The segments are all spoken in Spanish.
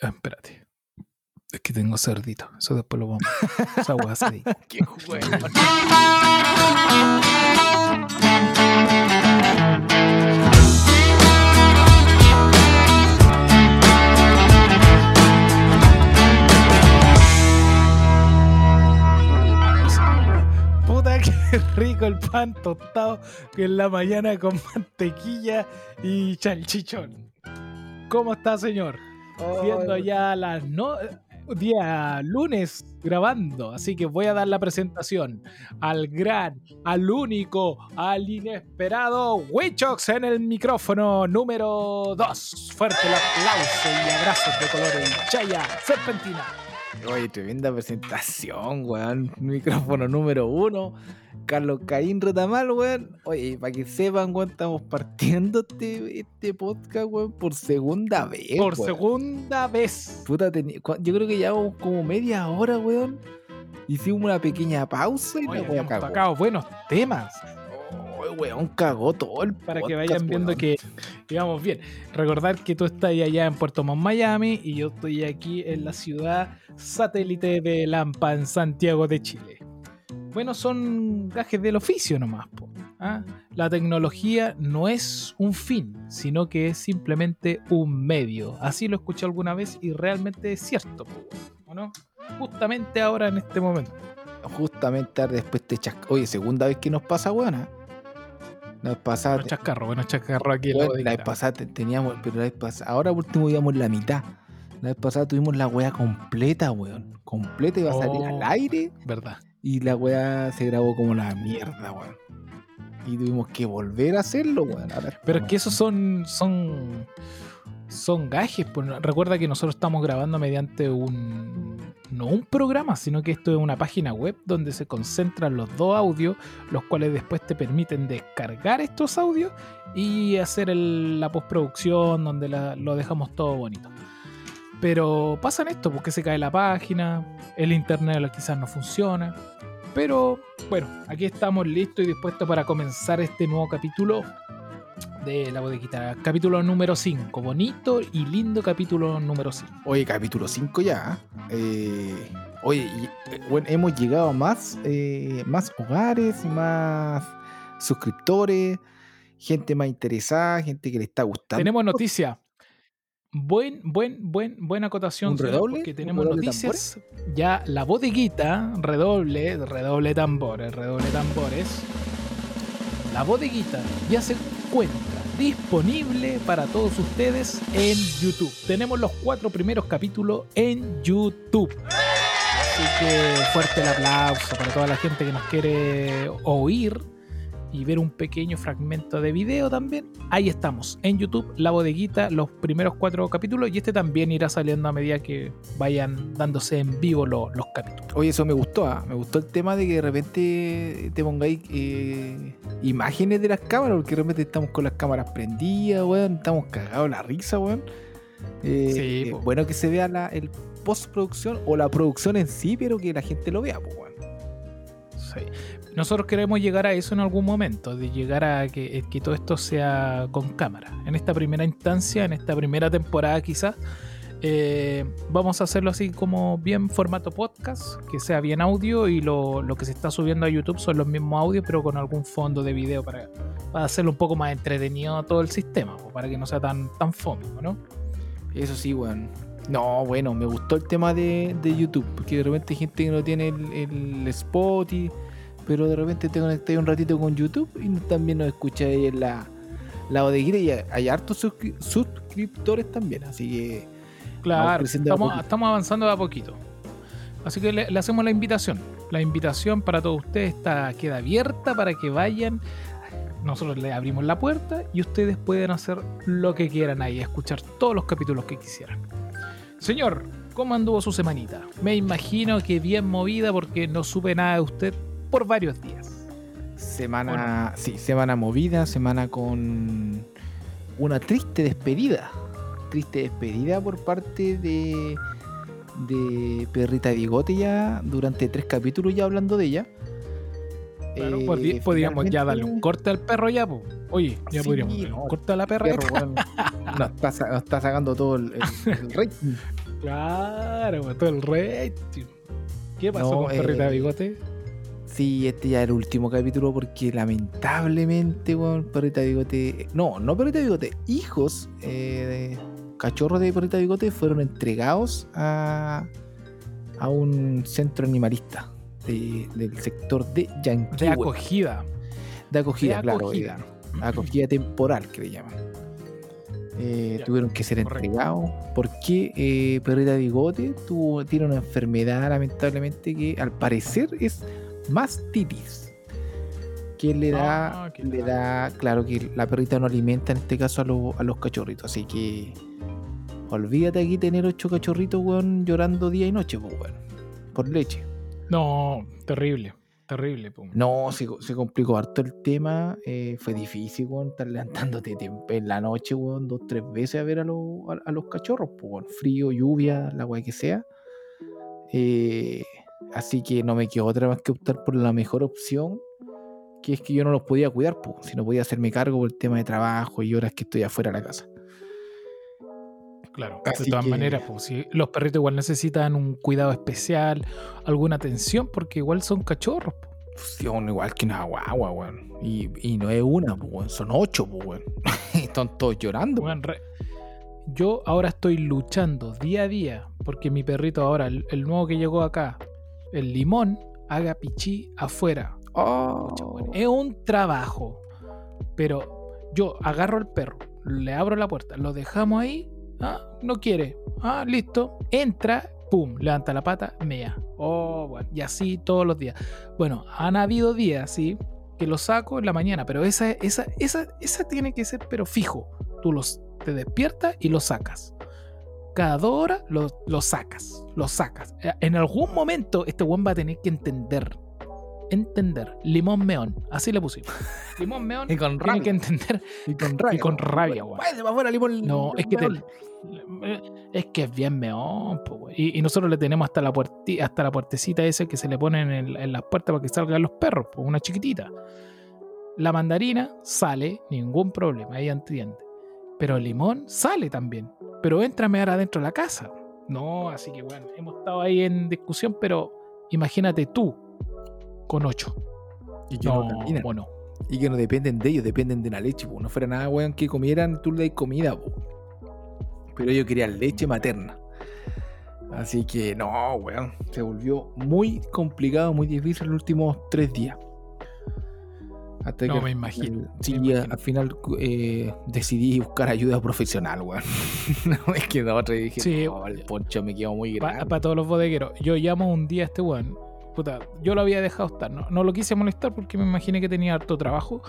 Ah, espérate. Es que tengo cerdito. Eso después lo vamos. Esa hueá se. Qué juego. Puta que rico el pan tostado que en la mañana con mantequilla y chalchichón. ¿Cómo está, señor? Siendo ya las no día lunes grabando, así que voy a dar la presentación al gran, al único, al inesperado Wichox en el micrófono número 2. Fuerte el aplauso y abrazos de colores Chaya Serpentina. Oye, tremenda presentación, weón. Micrófono número uno. Carlos Caín Retamal, weón. Oye, para que sepan, weón, estamos partiendo este, este podcast, weón, por segunda vez. Por weón. segunda vez. Puta, cua- yo creo que llevamos como media hora, weón. Hicimos una pequeña pausa y Oye, la weón tocado buenos temas. Oye, weón, cagó todo el para que vayan viendo weón. que íbamos bien. Recordar que tú estás allá en Puerto Montt, Miami, y yo estoy aquí en la ciudad satélite de Lampa, en Santiago de Chile. Bueno, son gajes del oficio nomás. po, ¿ah? La tecnología no es un fin, sino que es simplemente un medio. Así lo escuché alguna vez y realmente es cierto, po, ¿o no? Justamente ahora en este momento. Justamente después te chasca. Oye, segunda vez que nos pasa, weón. La vez pasada. Bueno, chascarro, bueno, chascarro aquí. la la vez pasada te- teníamos, pero la vez pasada, ahora por último íbamos la mitad. La vez pasada tuvimos la weá completa, weón. Completa iba a salir Oh. al aire ¿Verdad? y la weá se grabó como la mierda, weón. Y tuvimos que volver a hacerlo, weón. Pero es que esos son. son. Son gajes. pues, recuerda que nosotros estamos grabando mediante un. no un programa, sino que esto es una página web donde se concentran los dos audios, los cuales después te permiten descargar estos audios y hacer la postproducción donde lo dejamos todo bonito. Pero pasan esto, porque se cae la página, el internet quizás no funciona. Pero bueno, aquí estamos listos y dispuestos para comenzar este nuevo capítulo de la bodeguita. Capítulo número 5. Bonito y lindo capítulo número 5. Oye, capítulo 5 ya. eh, oye, y, eh, bueno, hemos llegado a más, eh, más hogares, más suscriptores, gente más interesada, gente que le está gustando. Tenemos noticia. Buen, buen, buen, buena acotación. ¿Un señor, redoble? Porque ¿Un tenemos redoble noticias. Ya la bodeguita, redoble, redoble tambores, redoble tambores. La bodeguita ya se disponible para todos ustedes en YouTube. Tenemos los cuatro primeros capítulos en YouTube. Así que fuerte el aplauso para toda la gente que nos quiere oír y ver un pequeño fragmento de video también. Ahí estamos, en YouTube, La Bodeguita, los primeros cuatro capítulos y este también irá saliendo a medida que vayan dándose en vivo lo- los capítulos. Oye, eso me gustó, ¿ah? me gustó el tema de que de repente te pongáis eh, imágenes de las cámaras, porque de repente estamos con las cámaras prendidas, weón, estamos cagados de la risa, weón. Eh, Sí, po. bueno que se vea la, el postproducción o la producción en sí, pero que la gente lo vea, pues, weón. Sí. Nosotros queremos llegar a eso en algún momento, de llegar a que, eh, que todo esto sea con cámara. En esta primera instancia, en esta primera temporada quizás, eh, vamos a hacerlo así como bien formato podcast, que sea bien audio y lo, lo que se está subiendo a YouTube son los mismos audios, pero con algún fondo de video para, para hacerlo un poco más entretenido todo el sistema, para que no sea tan, tan fome, ¿no? Eso sí, weón. No, bueno, me gustó el tema de, de YouTube, porque de repente hay gente que no tiene el, el spot, y- pero de repente te conectas un ratito con YouTube y también nos escucha ahí en la, la bodeguita y hay, hartos suscri- suscriptores también, así que Claro, estamos, avanzando de a poquito. Así que le, le hacemos la invitación. La invitación para todos ustedes está, queda abierta para que vayan. Nosotros le abrimos la puerta y ustedes pueden hacer lo que quieran ahí, escuchar todos los capítulos que quisieran. Señor, ¿cómo anduvo su semanita? Me imagino que bien movida porque no supe nada de usted por varios días. semana, sí, semana movida, semana con una triste despedida. Triste despedida por parte de, de Perrita Bigote ya durante tres capítulos ya hablando de ella. Claro, eh, podríamos ya darle un corte al perro ya, po. Oye, ya Sí, podríamos darle un corte a la perra. perro, weón, nos, está, nos está sacando todo el, el- el rating. Claro, todo el rating. ¿Qué pasó No, con perrita eh, bigote? Sí, este ya es el último capítulo porque lamentablemente, weón, Perrita Bigote. No, no Perrita Bigote. Hijos, eh, de- cachorros de Perrita Bigote fueron entregados a, a un centro animalista de- del sector de Yanquihue. De acogida. De acogida, de claro. acogida. eh, acogida temporal, que le llaman. Eh, Ya, tuvieron que ser correcto. entregados porque eh, Perrita Bigote tuvo, tiene una enfermedad, lamentablemente, que al parecer es mastitis. Que le da, Ah, le da, claro que la perrita no alimenta en este caso a, los- a los cachorritos. Así que olvídate aquí tener ocho cachorritos, weón, llorando día y noche, pues, weón, por leche. No, terrible. Terrible, po. No, se, se complicó harto el tema. eh, fue difícil, weón, estar levantándote en la noche, weón, dos, tres veces a ver a, los- a, a los cachorros, pues, weón. Frío, lluvia, la weá que sea. Eh, así que no me quedó otra más que optar por la mejor opción, que es que yo no los podía cuidar, pues, si no podía hacerme cargo por el tema de trabajo y horas que estoy afuera de la casa. Claro, Así de todas que- maneras, pues, si los perritos igual necesitan un cuidado especial, alguna atención, porque igual son cachorros. po. Son igual que una guagua, weón. Y, y no es una, pues, son ocho, pues, weón. Están todos llorando. Re- Yo ahora estoy luchando día a día porque mi perrito ahora, el, el nuevo que llegó acá, el limón, haga pichí afuera. Oh, Es un trabajo. Pero yo agarro al perro, le abro la puerta, lo dejamos ahí. Ah, no quiere. Ah, listo. Entra, pum, levanta la pata, mea. Oh, bueno, y así todos los días. Bueno, han habido días, sí, que lo saco en la mañana, pero esa, esa, esa, esa tiene que ser, pero fijo. Tú los, te despiertas y lo sacas. Cada dos horas lo, lo sacas, lo sacas. Eh, En algún momento este buen va a tener que entender. Entender. Limón meón. Así le pusimos. Limón meón Y con tiene rabia. que entender. Y con rabia. Y con rabia, weón. Limón. No, es que te- es que es bien meón, po, y, y nosotros le tenemos hasta la puerti- hasta la puertecita esa que se le pone en, el- en las puertas para que salgan los perros, una chiquitita. La mandarina sale, ningún problema, ella entiende. Pero el limón sale también. Pero entra a mear adentro de la casa. No, así que bueno, hemos estado ahí en discusión, pero imagínate tú con ocho. Y que No, no, caminan. o no. Y que no dependen de ellos, dependen de la leche. po. No fuera nada, weón, que comieran, tú le das comida. po. Pero ellos querían leche materna. Así que no, weón. Se volvió muy complicado, muy difícil los últimos tres días. Hasta No, que me imagino, final- me Sí, imagino. al final eh, decidí buscar ayuda profesional, weón. no me quedó otra y dije, Sí, no, el poncho me quedó muy grande. Para todos los bodegueros. Yo llamo un día a este weón. Puta, yo lo había dejado estar. No, no lo quise molestar porque me imaginé que tenía harto trabajo.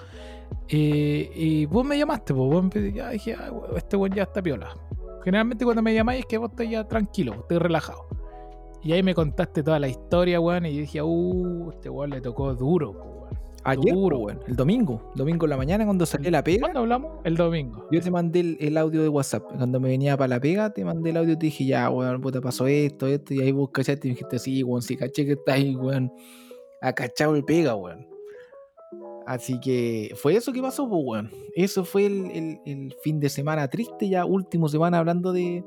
Eh, y vos me llamaste, pues vos me pedí- ya dije, "Ah, weón, este weón ya está piola. Generalmente cuando me llamáis es que vos estás ya tranquilo, estás relajado. Y ahí me contaste toda la historia, weón, y yo dije, uh, este weón le tocó duro, weón. Ayer, duro. el domingo, domingo en la mañana cuando salí la pega. ¿Cuándo hablamos? El domingo. Yo te mandé el, el audio de WhatsApp. Cuando me venía para la pega, te mandé el audio y te dije, ya, weón, puta, pasó esto, esto. Y ahí vos cachaste y me dijiste, sí, weón, sí, caché que está ahí, weón. Acachado el pega, weón. Así que fue eso que pasó, pues, weón. Eso fue el, el- el fin de semana triste, ya último semana hablando de.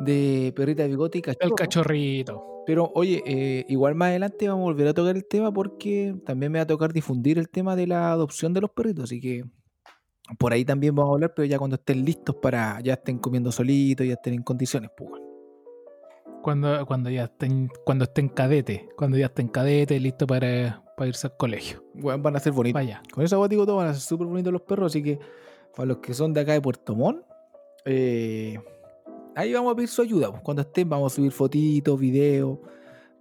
De perrita de bigote y cachorro. El cachorrito. Pero oye, eh, igual más adelante vamos a volver a tocar el tema porque también me va a tocar difundir el tema de la adopción de los perritos. Así que por ahí también vamos a hablar, pero ya cuando estén listos para ya estén comiendo solitos, ya estén en condiciones, pues. Cuando, cuando ya estén, cuando estén cadete. Cuando ya estén cadete, listo para, para irse al colegio. Weón, van a ser bonitos. Vaya. Con eso digo todo, van a ser súper bonitos los perros. Así que para los que son de acá de Puerto Montt, eh, ahí vamos a pedir su ayuda. pues. Cuando estén, vamos a subir fotitos, videos,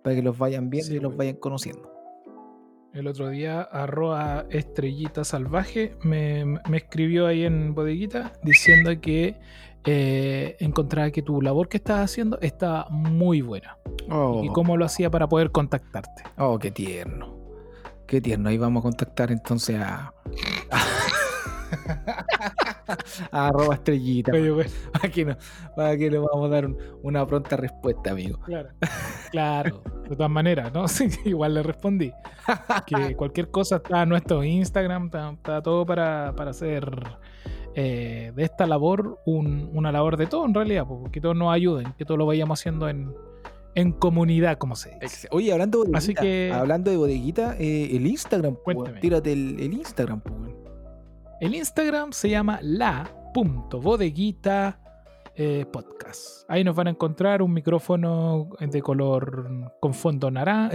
para que los vayan viendo Sí, y los weón. vayan conociendo. El otro día, arroba estrellita salvaje, me, me escribió ahí en bodeguita diciendo que eh, encontraba que tu labor que estás haciendo está muy buena. Oh. Y cómo lo hacía para poder contactarte. Oh, qué tierno. Qué tierno. Ahí vamos a contactar entonces a. Arroba estrellita. Oye, Para que, no, para que le vamos a dar un- una pronta respuesta, amigo. claro. Claro, de todas maneras, ¿no? Sí, igual le respondí. Que cualquier cosa está en nuestro Instagram, está, está todo para, para hacer eh, de esta labor un- una labor de todo en realidad, pues, que todos nos ayuden, que todos lo vayamos haciendo en, en comunidad, como se dice. Oye, hablando de bodeguita, Así que- hablando de bodeguita, eh, el Instagram, pues, Cuéntame. tírate el, el Instagram, pues. El Instagram se llama la.bodeguita eh, podcast. Ahí nos van a encontrar un micrófono de color con fondo naranja,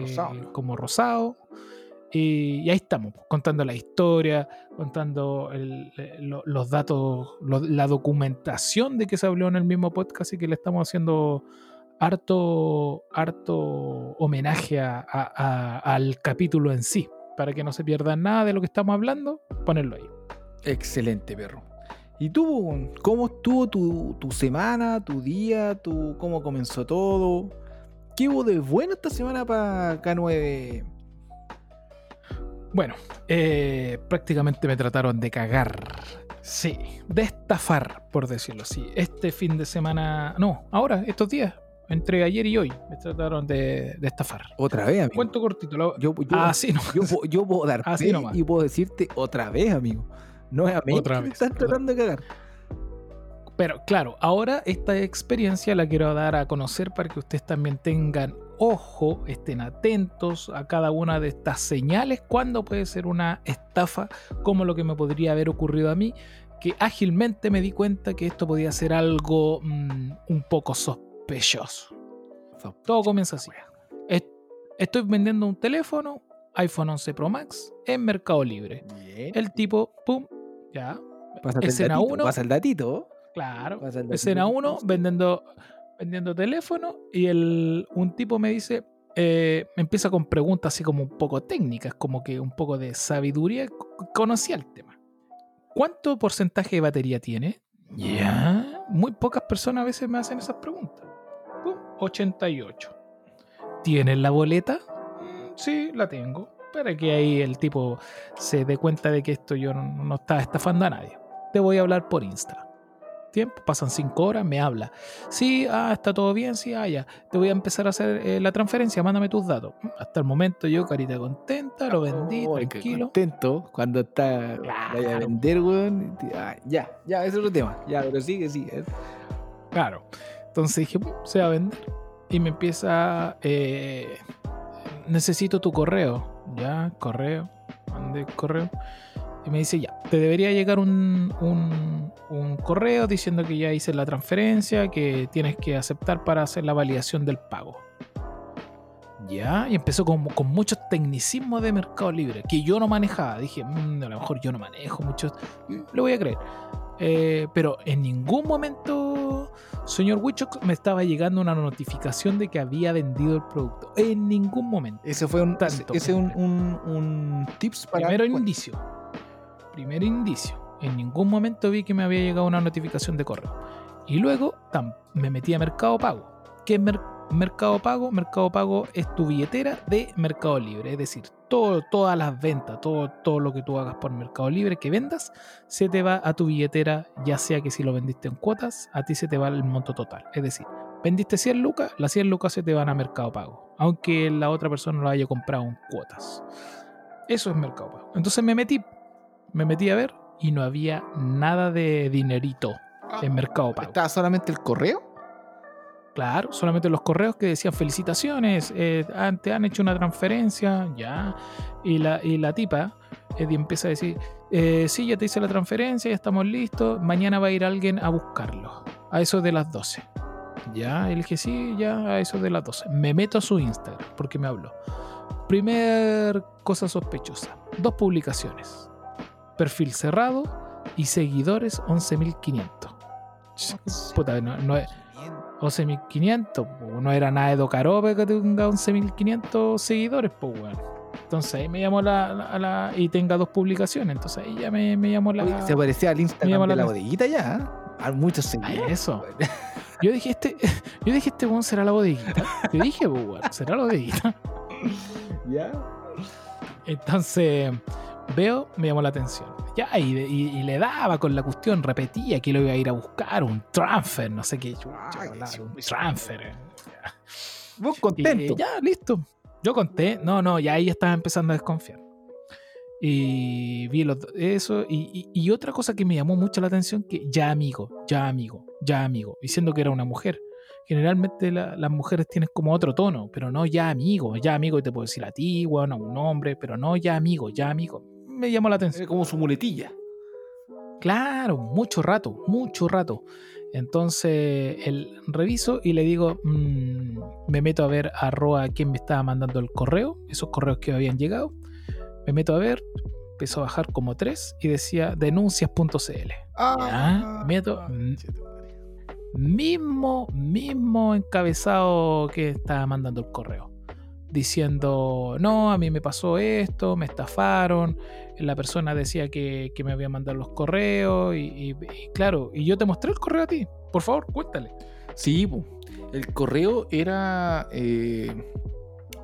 Rosado. como rosado. Y, y ahí estamos, contando la historia, contando el- eh, lo- los datos, lo- la documentación de que se habló en el mismo podcast y que le estamos haciendo harto, harto homenaje a- a- a- al capítulo en sí, para que no se pierda nada de lo que estamos hablando, ponerlo ahí. Excelente, perro. ¿Y tú, cómo estuvo tu, tu semana, tu día, tu, cómo comenzó todo? ¿Qué hubo de bueno esta semana para K9? Bueno, eh, prácticamente me trataron de cagar. Sí, de estafar, por decirlo así. Este fin de semana, no, ahora, estos días, entre ayer y hoy, me trataron de, de estafar. Otra vez, amigo. Cuento cortito. lo- Yo, yo, Ah, no. yo, yo puedo dar Así fe nomás. y puedo decirte otra vez, amigo. Nuevamente Otra me vez, están otra tratando de cagar. Pero claro, ahora esta experiencia la quiero dar a conocer para que ustedes también tengan ojo, estén atentos a cada una de estas señales, cuando puede ser una estafa, como lo que me podría haber ocurrido a mí, que ágilmente me di cuenta que esto podía ser algo mm, un poco sospechoso. Todo comienza así. Est- Estoy vendiendo un teléfono, iPhone 11 Pro Max, en Mercado Libre. Bien. El tipo, pum, ya, Pásate escena datito, uno. Pasa el datito. claro, el datito. escena 1 vendiendo, vendiendo teléfono y el, un tipo me dice, eh, me empieza con preguntas así como un poco técnicas, como que un poco de sabiduría, conocía el tema. ¿Cuánto porcentaje de batería tiene? Ya, muy pocas personas a veces me hacen esas preguntas. Pum, 88. ¿Tienes la boleta? "Mm, Sí, la tengo. Para que ahí el tipo se dé cuenta de que esto yo no, no estaba estafando a nadie. Te voy a hablar por Insta tiempo, pasan cinco horas, me habla. Sí, ah, está todo bien, sí, ah, ya. Te voy a empezar a hacer eh, la transferencia, mándame tus datos. Mm, Hasta el momento yo, carita contenta, lo vendí, Oh, tranquilo. contento cuando está Claro. vaya a vender, weón. ah, ya, ya, ese es otro tema. Ya, pero sigue, sigue. Claro. Entonces dije, "Pum, se va a vender. Y me empieza, eh, necesito tu correo. Ya, correo, mandé correo. Y me dice, ya, te debería llegar un, un- correo diciendo que ya hice la transferencia, que tienes que aceptar para hacer la validación del pago. Ya, y empezó con, con muchos tecnicismos de Mercado Libre que yo no manejaba. Dije, "Mm, a lo mejor yo no manejo muchos. Le voy a creer. Eh, pero en ningún momento, señor Wichox, me estaba llegando una notificación de que había vendido el producto. En ningún momento. Ese fue un, Tanto. ese es un, un, un tips para. Primero indicio. Primer indicio. En ningún momento vi que me había llegado una notificación de correo. Y luego tam- me metí a Mercado Pago. ¿Qué es Mer- Mercado Pago? Mercado Pago es tu billetera de Mercado Libre. Es decir, todo, todas las ventas, todo, todo lo que tú hagas por Mercado Libre que vendas, se te va a tu billetera, ya sea que si lo vendiste en cuotas, a ti se te va el monto total. Es decir, vendiste 100 lucas, las 100 lucas se te van a Mercado Pago. Aunque la otra persona lo haya comprado en cuotas. Eso es Mercado Pago. Entonces me metí, me metí a ver y no había nada de dinerito en Mercado Pago. ¿Estaba solamente el correo? Claro, solamente los correos que decían felicitaciones, eh, ah, te han hecho una transferencia, ya. Y la, y la tipa eh, empieza a decir, eh, sí, ya te hice la transferencia, ya estamos listos, mañana va a ir alguien a buscarlo, a eso de las 12. Ya, le dije, sí, ya, a eso de las 12. Me meto a su Instagram, porque me habló. Primer cosa sospechosa, dos publicaciones. Perfil cerrado y seguidores 11.500. Puta, no, no es... 11.500, po, no era nada de Docarope que tenga 11.500 seguidores, pues, weón. Entonces ahí me llamó la, la- la- y tenga dos publicaciones, entonces ahí ya me, me llamó la... Oye, se parecía al Instagram de la bodeguita ya. ¿eh? Hay muchos seguidores. eso. Yo dije, este, yo dije, este weón será la bodeguita. Yo dije, pues, weón, será la bodeguita. Ya. Entonces veo, me llamó la atención. Ya, y, y- y le daba con la cuestión, repetía que lo iba a ir a buscar, un transfer, no sé qué, chucha, Ay, hablar, un chucha. transfer. eh. Vos Y, contento. ya, listo. Yo conté, no, no, ya ahí estaba empezando a desconfiar. Y vi los, eso, y, otra cosa que me llamó mucho la atención, que ya amigo, ya amigo, ya amigo, diciendo que era una mujer. Generalmente la- las mujeres tienen como otro tono, pero no ya amigo, ya amigo, y te puedo decir a ti, bueno, a un hombre, pero no ya amigo, ya amigo. Me llamó la atención. Como su muletilla. Claro, mucho rato, mucho rato. Entonces, el reviso y le digo, mm, me meto a ver arroba quién me estaba mandando el correo, esos correos que habían llegado. Me meto a ver, empezó a bajar como tres y decía denuncias.cl. Ah, meto- conchetumare. Mismo, mismo encabezado que estaba mandando el correo. Diciendo, no, a mí me pasó esto, me estafaron. La persona decía que, que me había mandado los correos. Y, claro, y yo te mostré el correo a ti. Por favor, cuéntale. Sí, el correo era. Eh,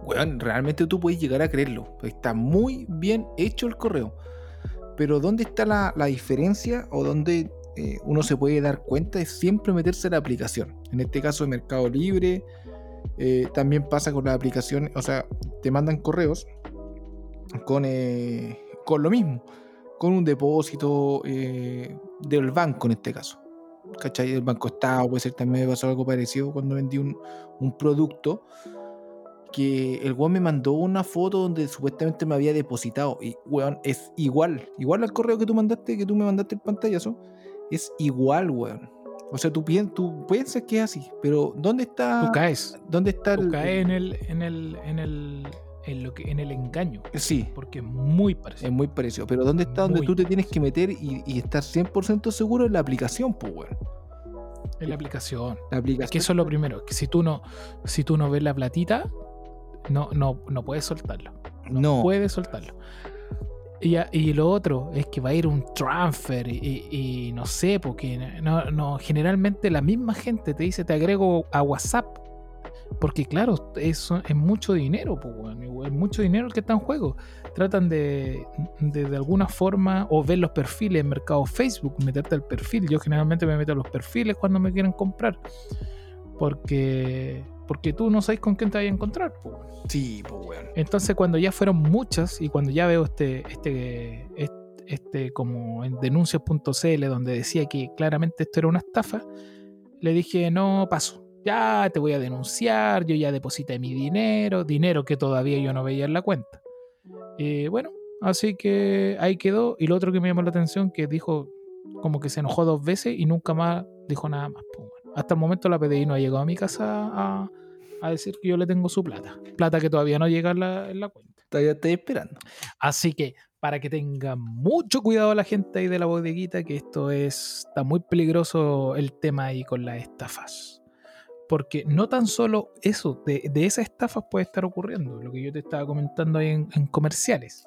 weón, realmente tú puedes llegar a creerlo. Está muy bien hecho el correo. Pero ¿dónde está la, la diferencia o dónde eh, uno se puede dar cuenta? Es siempre meterse en la aplicación. En este caso, Mercado Libre. Eh, también pasa con las aplicaciones. O sea, te mandan correos con, eh, con lo mismo. Con un depósito eh, del banco en este caso. ¿cachai? El Banco Estado, puede ser también me pasó algo parecido cuando vendí un, un producto que el weón me mandó una foto donde supuestamente me había depositado y weón, es igual, igual al correo que tú mandaste, que tú me mandaste el pantallazo, es igual, weón. O sea, tú, pien- tú piensas que es así, pero ¿dónde está? Tú caes. ¿Dónde está Tú el, caes en el, en el, en el, en lo que, en el engaño. Sí, Porque es muy es parecido. muy parecido, pero ¿dónde está donde Muy tú te tienes que meter y, y estar 100% seguro en la aplicación, pues, weón? En la aplicación. La aplicación. Es que eso es lo primero, que si tú no, si tú no ves la platita, no, no, no puedes soltarlo. No, No. puedes soltarlo. Y, y lo otro es que va a ir un transfer y, no sé, porque no, no, generalmente la misma gente te dice te agrego a WhatsApp. Porque claro, es, es mucho dinero, pues, weón, es mucho dinero el que está en juego. Tratan de, de, de alguna forma, o ver los perfiles en mercado Facebook, meterte al perfil. Yo generalmente me meto a los perfiles cuando me quieren comprar. Porque, porque tú no sabes con quién te vas a encontrar, pues. Sí, pues, weón. Entonces cuando ya fueron muchas y cuando ya veo este, este, este, este como en denuncias.cl donde decía que claramente esto era una estafa, le dije, no, paso. Ya te voy a denunciar, yo ya deposité mi dinero, dinero que todavía yo no veía en la cuenta. Y bueno, así que ahí quedó. Y lo otro que me llamó la atención, que dijo como que se enojó dos veces y nunca más dijo nada más. Pues, bueno, hasta el momento la PDI no ha llegado a mi casa a, a decir que yo le tengo su plata. Plata que todavía no llega en la, en la cuenta. Todavía estoy esperando. Así que para que tenga mucho cuidado la gente ahí de la bodeguita, que esto es, está muy peligroso el tema ahí con las estafas. Porque no tan solo eso, de, de esas estafas puede estar ocurriendo, lo que yo te estaba comentando ahí en, en comerciales.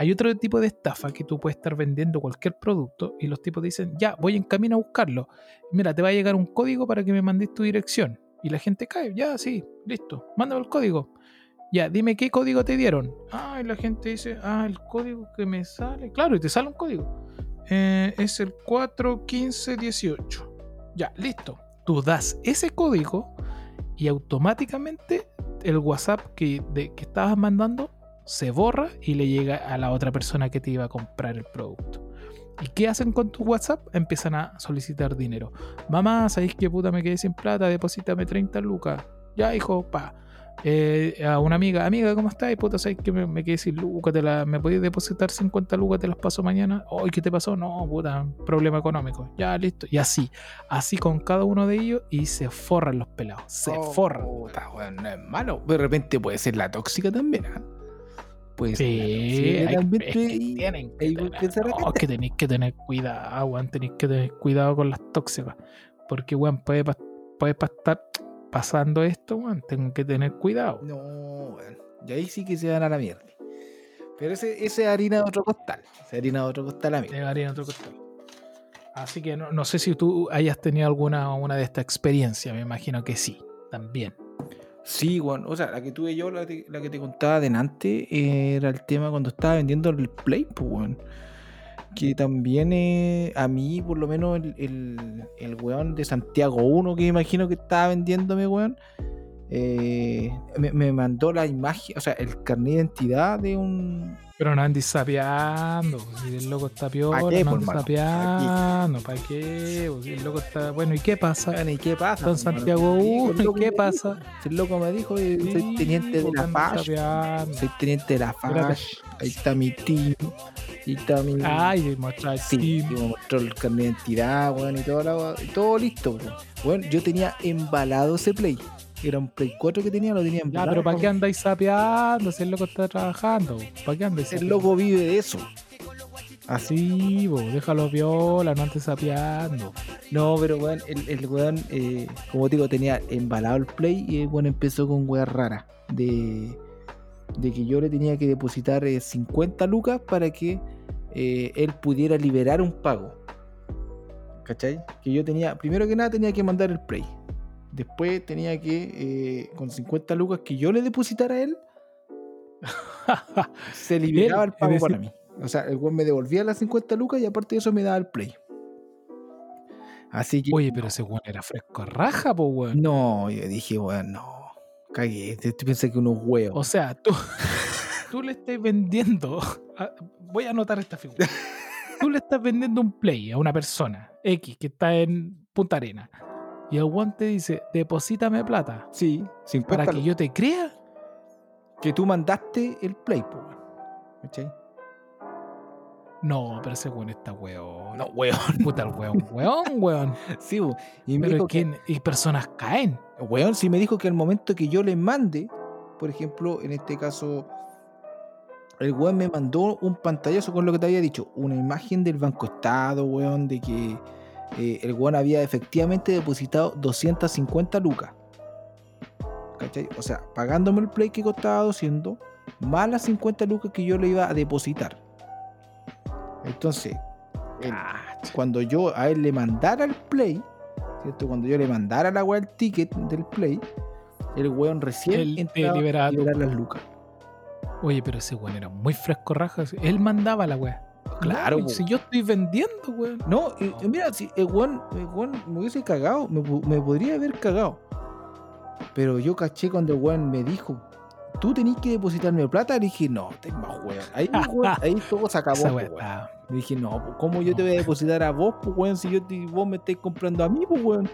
Hay otro tipo de estafa que tú puedes estar vendiendo cualquier producto y los tipos dicen, ya, voy en camino a buscarlo. Mira, te va a llegar un código para que me mandes tu dirección. Y la gente cae, ya, sí, listo, mándame el código. Ya, dime qué código te dieron. Ah, y la gente dice, ah, el código que me sale. Claro, y te sale un código. Eh, es el 41518. Ya, listo. Tú das ese código y automáticamente el WhatsApp que, de- que estabas mandando se borra y le llega a la otra persona que te iba a comprar el producto. ¿Y qué hacen con tu WhatsApp? Empiezan a solicitar dinero. Mamá, ¿sabéis qué puta me quedé sin plata? Deposítame 30 lucas. Ya, hijo, pa. Eh, a una amiga, amiga, ¿cómo estás? Puta, ¿sabes que me, me quedé sin lucas? ¿Te la, ¿Me podéis depositar 50 lucas? ¿Te las paso mañana? Ay, ¿qué te pasó? No, puta, problema económico. Ya, listo. Y así, así con cada uno de ellos y se forran los pelados. Se Oh, forran. puta, weón, no es malo. De repente puede ser la tóxica también, ¿ah? Puede ser la Sí, es que tienen que tener, se no, que tenéis que tener cuidado, weón, tenéis que tener cuidado con las tóxicas. Porque, weón, puede, puede estar pasando esto, weón, tengo que tener cuidado. No, weón. Y ahí sí que se van a la mierda. Pero ese, ese es harina de otro costal. Ese es harina de otro costal, amigo. Llegaría en otro costal. Así que no, no sé si tú hayas tenido alguna una de estas experiencias, me imagino que sí, también. Sí, weón. O sea, la que tuve yo, la, que- te contaba delante, era el tema cuando estaba vendiendo el Play, pues. Que también eh, a mí, por lo menos, el, el, el weón de Santiago 1, que imagino que estaba vendiéndome, weón, eh, me, me mandó la imagen, o sea, el carnet de identidad de un. Pero no andes sapeando. Si el loco está piola, qué. ¿Para qué? Si el loco está. Bueno, ¿y qué pasa? Bueno, ¿Y qué pasa? Don? Santiago Sí, 1, el ¿y loco qué pasa? si el loco me dijo, soy teniente de la FASH. Soy teniente de la. FASH. Ahí está mi team. Ahí está mi. Ay, el Sí, team. me mostró el carnet de identidad, weón, y todo, la- todo listo, weón. Weón, yo tenía embalado ese play. Era un play 4 que tenía, lo tenía Ya, embalado. pero ¿para qué andáis sapeando si el loco está trabajando? ¿Para qué andáis El loco vive de eso. Así. Sí, bo, déjalo viola, no andes sapeando. No, pero weón, el, el weón, eh, como te digo, tenía embalado el play y el weón empezó con weas raras. De, de que yo le tenía que depositar eh, 50 lucas para que eh, él pudiera liberar un pago. ¿Cachai? Que yo tenía, primero que nada tenía que mandar el play. Después tenía que, eh, con 50 lucas que yo le depositara a él, se liberaba el pago para mí. O sea, el weón me devolvía las 50 lucas y aparte de eso me daba el play. Así que. Oye, pero ese weón era fresco a raja, po, weón. No, yo dije, weón, no. Cagué. Tú piensas que unos huevos. O sea, tú, tú le estás vendiendo. a- voy a anotar esta figura. Tú le estás vendiendo un play a una persona X que está en Punta Arena. Y el weón te dice, deposítame plata. sí, 50 Para que yo te crea. que tú mandaste el play. ¿Cachai? No, pero ese weón está weón. No, weón. Puta el weón, weón, weón. Sí, weón. Y me Pero dijo es que, y personas caen. Weón, sí me dijo que al momento que yo le mande, por ejemplo, en este caso, el weón me mandó un pantallazo con lo que te había dicho, una imagen del Banco Estado, weón, de que eh, el weón había efectivamente depositado 250 lucas. ¿Cachai? O sea, pagándome el play que costaba 200, más las 50 lucas que yo le iba a depositar. Entonces, cuando yo a él le mandara el play, ¿cierto? Cuando yo le mandara la weá el ticket del play, el weón recién Él entraba liberaba liberar las lucas. Oye, pero ese weón era muy fresco raja. Él mandaba la weá. Claro, No, si yo estoy vendiendo, weón. No, mira, si el weón, el weón me hubiese cagado, me, me podría haber cagado. Pero yo caché cuando el weón me dijo, tú tenés que depositarme plata, le dije, no, te más weón. Ahí, weón, ahí todo se acabó. Weón. Le dije, no, ¿cómo yo te voy a depositar a vos, pues, weón, si yo te- vos me estáis comprando a mí, pues, weón?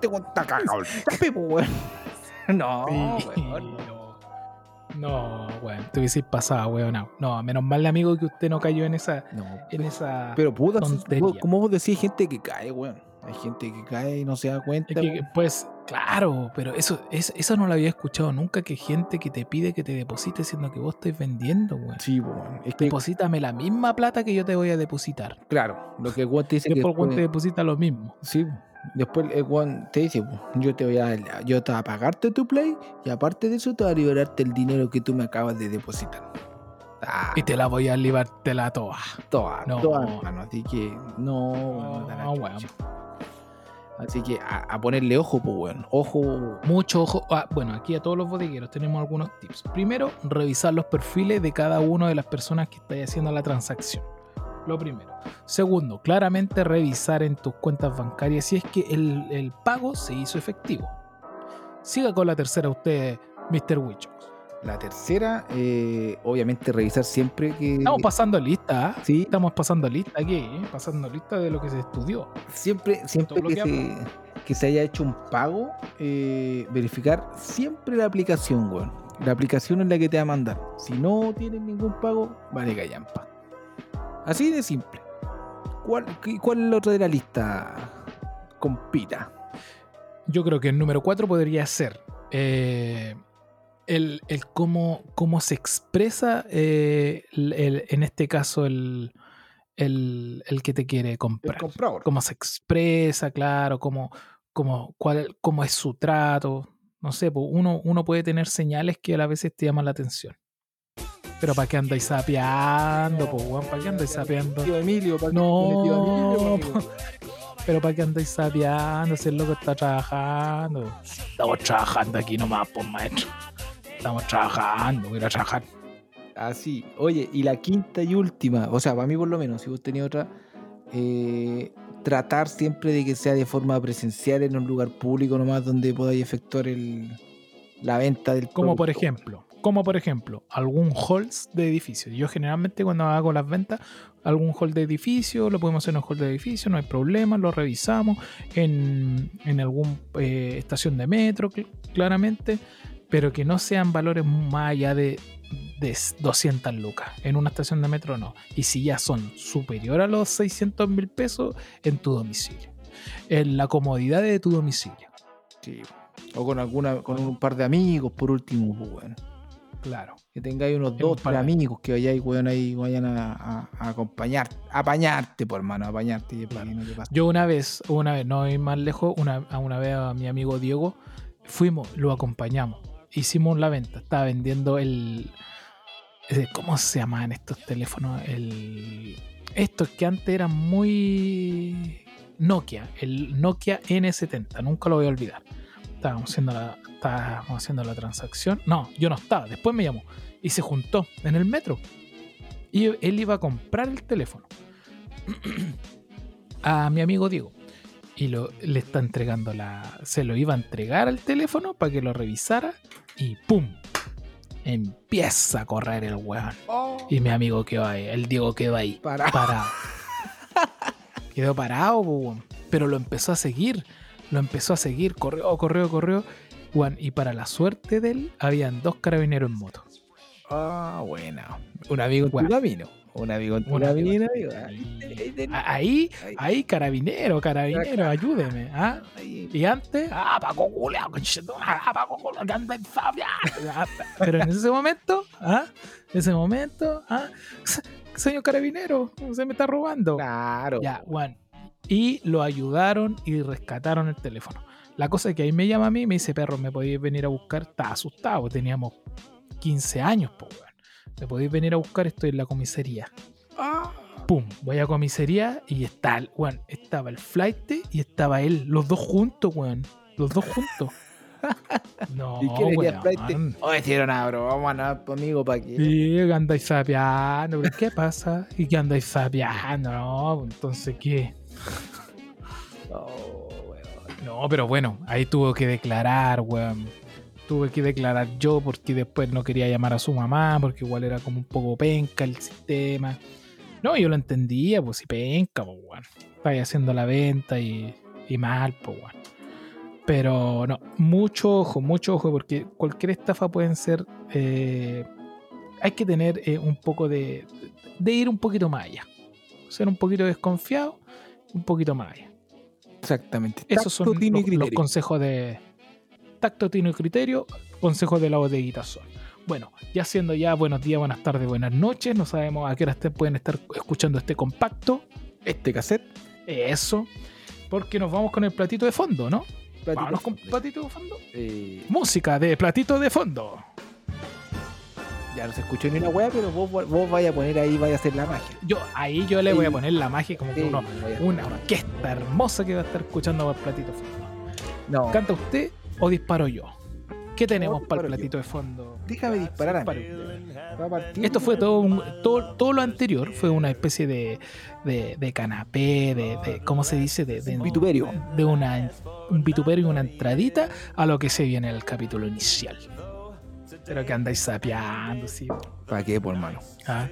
Te weón está cagado el tape, pues, weón. No, Sí, weón. no. No, weón. Te hubieses pasado, weón. No. no, menos mal, amigo, que usted no cayó en esa. No, En esa pero puta, tontería. vos- como vos decís, gente que cae, weón. Hay gente que cae y no se da cuenta. Es que, weón. pues, claro, pero eso, es, eso no lo había escuchado nunca, que gente que te pide que te deposite siendo que vos estés vendiendo, weón. Sí, weón. Es que, Deposítame la misma plata que yo te voy a depositar. claro, lo que weón te dice que después el weón te después- deposita lo mismo. Sí, después el weón te dice, yo te voy a yo te voy a pagarte tu play y aparte de eso te voy a liberarte el dinero que tú me acabas de depositar. Ah, Y te la voy a liberártela toda. toda, No. toda, hermano, así que no. Así que a, a ponerle ojo, pues, weón. Ojo. Mucho ojo. Ah, bueno, aquí a todos los bodegueros tenemos algunos tips. Primero, revisar los perfiles de cada una de las personas que estáis haciendo la transacción. Lo primero. Segundo, claramente revisar en tus cuentas bancarias si es que el, el pago se hizo efectivo. Siga con la tercera usted, Mr. Wichox. La tercera, eh, obviamente revisar siempre que. Estamos pasando lista, ¿ah? Sí, Estamos pasando lista aquí, ¿eh? pasando lista de lo que se estudió. siempre, siempre Todo lo que que se, que se haya hecho un pago, eh, verificar siempre la aplicación, weón. La aplicación es la que te va a mandar. Si no tienes ningún pago, vale callampa. Así de simple. ¿Cuál, cuál es la otra de la lista? Compita. Yo creo que el número 4 podría ser eh, el, el cómo, cómo se expresa, eh, el- el- en este caso, el, el, el que te quiere comprar. comprador. Cómo se expresa, claro, cómo, cómo, cuál, cómo es su trato. No sé, pues uno, uno puede tener señales que a veces te llaman la atención. Pero ¿para qué andáis sapeando, po, weón? ¿Para qué andáis sapeando? Tío Emilio, ¿para qué No? Pero para qué andáis sapeando, si el loco está trabajando. Estamos trabajando aquí nomás, pues maestro. Estamos trabajando, voy a trabajar. Así. Oye, y la quinta y última, o sea, para mí por lo menos, si vos tenías otra, eh, tratar siempre de que sea de forma presencial en un lugar público nomás donde podáis efectuar el, la venta del Como por ejemplo, como por ejemplo, algún halls de edificio. Yo generalmente cuando hago las ventas, algún hall de edificio, lo podemos hacer en un hall de edificio, no hay problema, lo revisamos en, en alguna estación de metro, cl- claramente, pero que no sean valores más allá de, de 200 lucas. En una estación de metro no. Y si ya son superior a los 600 mil pesos, en tu domicilio. En la comodidad de tu domicilio. Sí. O con alguna, con un par de amigos, por último, pues, weón. Claro. Que tengáis unos un dos, tres amigos que vayáis, weón, ahí vayan a, a- a acompañar, a apañarte, por hermano, a apañarte no pase. Yo una vez, una vez, no ir más lejos, una vez a mi amigo Diego, fuimos, lo acompañamos, hicimos la venta, estaba vendiendo el... eh, ¿Cómo se llamaban estos teléfonos? El, estos que antes eran muy... Nokia, el Nokia N70, nunca lo voy a olvidar. Estábamos haciendo la, estábamos haciendo la transacción. No, yo no estaba, después me llamó y se juntó en el metro. Y él iba a comprar el teléfono a mi amigo Diego. Y lo, le está entregando la. Se lo iba a entregar al teléfono para que lo revisara. Y ¡pum! Empieza a correr el weón. Y mi amigo quedó ahí. El Diego quedó ahí. Para. Parado. quedó parado, weón. Pero lo empezó a seguir. Lo empezó a seguir. Corrió, corrió, corrió. Weón, Y para la suerte de él, habían dos carabineros en moto. Ah, buena. Un amigo en tu camino. Un amigo en tu camino. Ahí Ahí, carabinero, carabinero, ayúdeme. ¿ah? Y antes, ah, Paco conchetumare, ah, Paco Culeado, que anda en Fabián. Ah, Pero en ese momento, ¿ah? En ese momento, ¿ah? Se- Señor carabinero, se me está robando. Claro. Ya, Juan. Y lo ayudaron y rescataron el teléfono. La cosa es que ahí me llama a mí y me dice, perro, ¿me podéis venir a buscar? Estaba asustado, teníamos 15 años, po, weón. ¿Me podéis venir a buscar? Estoy en la comisaría. Ah, Pum, voy a comisaría y está, el- weón, estaba el flight y estaba él, los dos juntos, weón. Los dos juntos. No, ¿Y le weón. Flight? Oye, hicieron una broma, no, pues, amigo, para que. Sí, andáis sapeando, ¿qué pasa? ¿Y que andáis sapeando? No, entonces, ¿qué? No, pero bueno, ahí tuvo que declarar, weón. Tuve que declarar yo porque después no quería llamar a su mamá, porque igual era como un poco penca el sistema. No, yo lo entendía, pues si penca, pues weón. Estaba haciendo la venta y, y mal, pues weón. Pero no, mucho ojo, mucho ojo, porque cualquier estafa pueden ser. eh, hay que tener eh, un poco de, de ir un poquito más allá. Ser un poquito desconfiado, un poquito más allá. Exactamente. Esos son los, los consejos de tacto, tino y criterio, consejos de la bodeguita son. Bueno, ya siendo ya buenos días, buenas tardes, buenas noches, no sabemos a qué hora pueden estar escuchando este compacto. Este cassette. Eso, porque nos vamos con el platito de fondo, ¿no? platito, Vámonos con platito de fondo. eh, Música de platito de fondo. Ya no se escuchó ni una weá, pero vos, vos vaya a poner ahí, vaya a hacer la magia. Yo ahí yo le voy a poner la magia como que uno, una orquesta hermosa que va a estar escuchando por platito de fondo. No, ¿Canta usted o disparo yo? ¿Qué tenemos para el yo. platito de fondo? déjame disparar a mí. Esto fue todo, un- todo, todo lo anterior, fue una especie de, de, de canapé, de, de- ¿cómo se dice? De, de, Vituperio. de una, un vituperio y una entradita a lo que se viene en el capítulo inicial. Pero que andáis sapeando, sí. ¿Para qué, por hermano? Ah.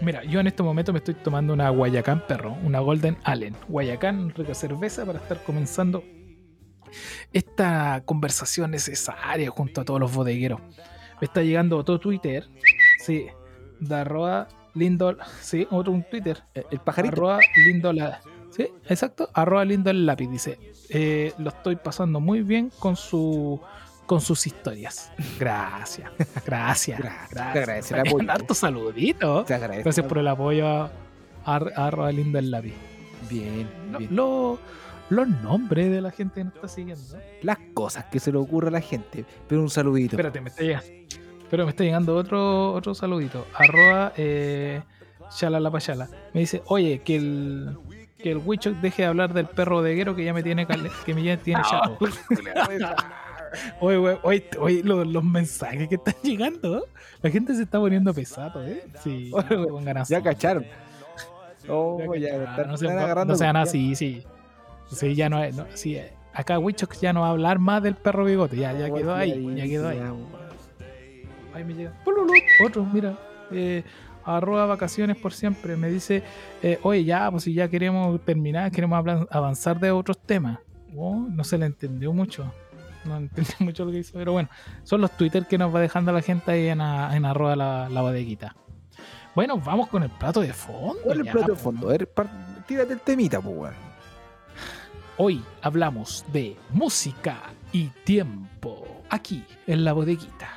Mira, yo en este momento me estoy tomando una Guayacán perro, una Golden Allen. Guayacán, rica cerveza para estar comenzando esta conversación necesaria junto a todos los bodegueros. Me está llegando todo Twitter, sí, de arroba lindol, sí, otro un Twitter, Eh, El pajarito. arroba lindol, sí, exacto, arroba lindol lápiz, dice, eh, lo estoy pasando muy bien con su con sus historias. Gracias, gracias, Gracias, te gracias. agradece el apoyo. Harto saludito. Te agradezco. Gracias por el apoyo a, a, a arroba lindol lápiz. Bien, bien. lo- los nombres de la gente que nos está siguiendo. Las cosas que se le ocurre a la gente. Pero un saludito. Espérate, me está llegando. Pero me está llegando otro, otro saludito. Arroba eh, Shalala Payala. Me dice, oye, que el que el Wichok deje de hablar del perro de Guero que ya me tiene que me ya tiene chato. Oye, oye, oye, oye, los, los mensajes que están llegando, la gente se está poniendo pesado, ¿eh? Sí, no. Ya cacharon. Oh, Ya ya, cacharon, están- no, se, están no agarrando sean confianza. así, sí. Sí, ya no. No, sí, eh, acá Wichok ya no va a hablar más del perro bigote, ya, ya quedó ahí, ya quedó ahí. Ahí me llega. Otro, mira. Eh, arroba vacaciones por siempre. Me dice, eh, oye, ya, pues si ya queremos terminar, queremos avanzar de otros temas. Oh, no se le entendió mucho. No entendí mucho lo que hizo, pero bueno, son los Twitter que nos va dejando la gente ahí en, a- en arroba la, la bodeguita. Bueno, vamos con el plato de fondo. ¿Cuál es el plato de fondo? A ver, tírate el temita, pues, weón. Hoy hablamos de música y tiempo. Aquí, en la bodeguita.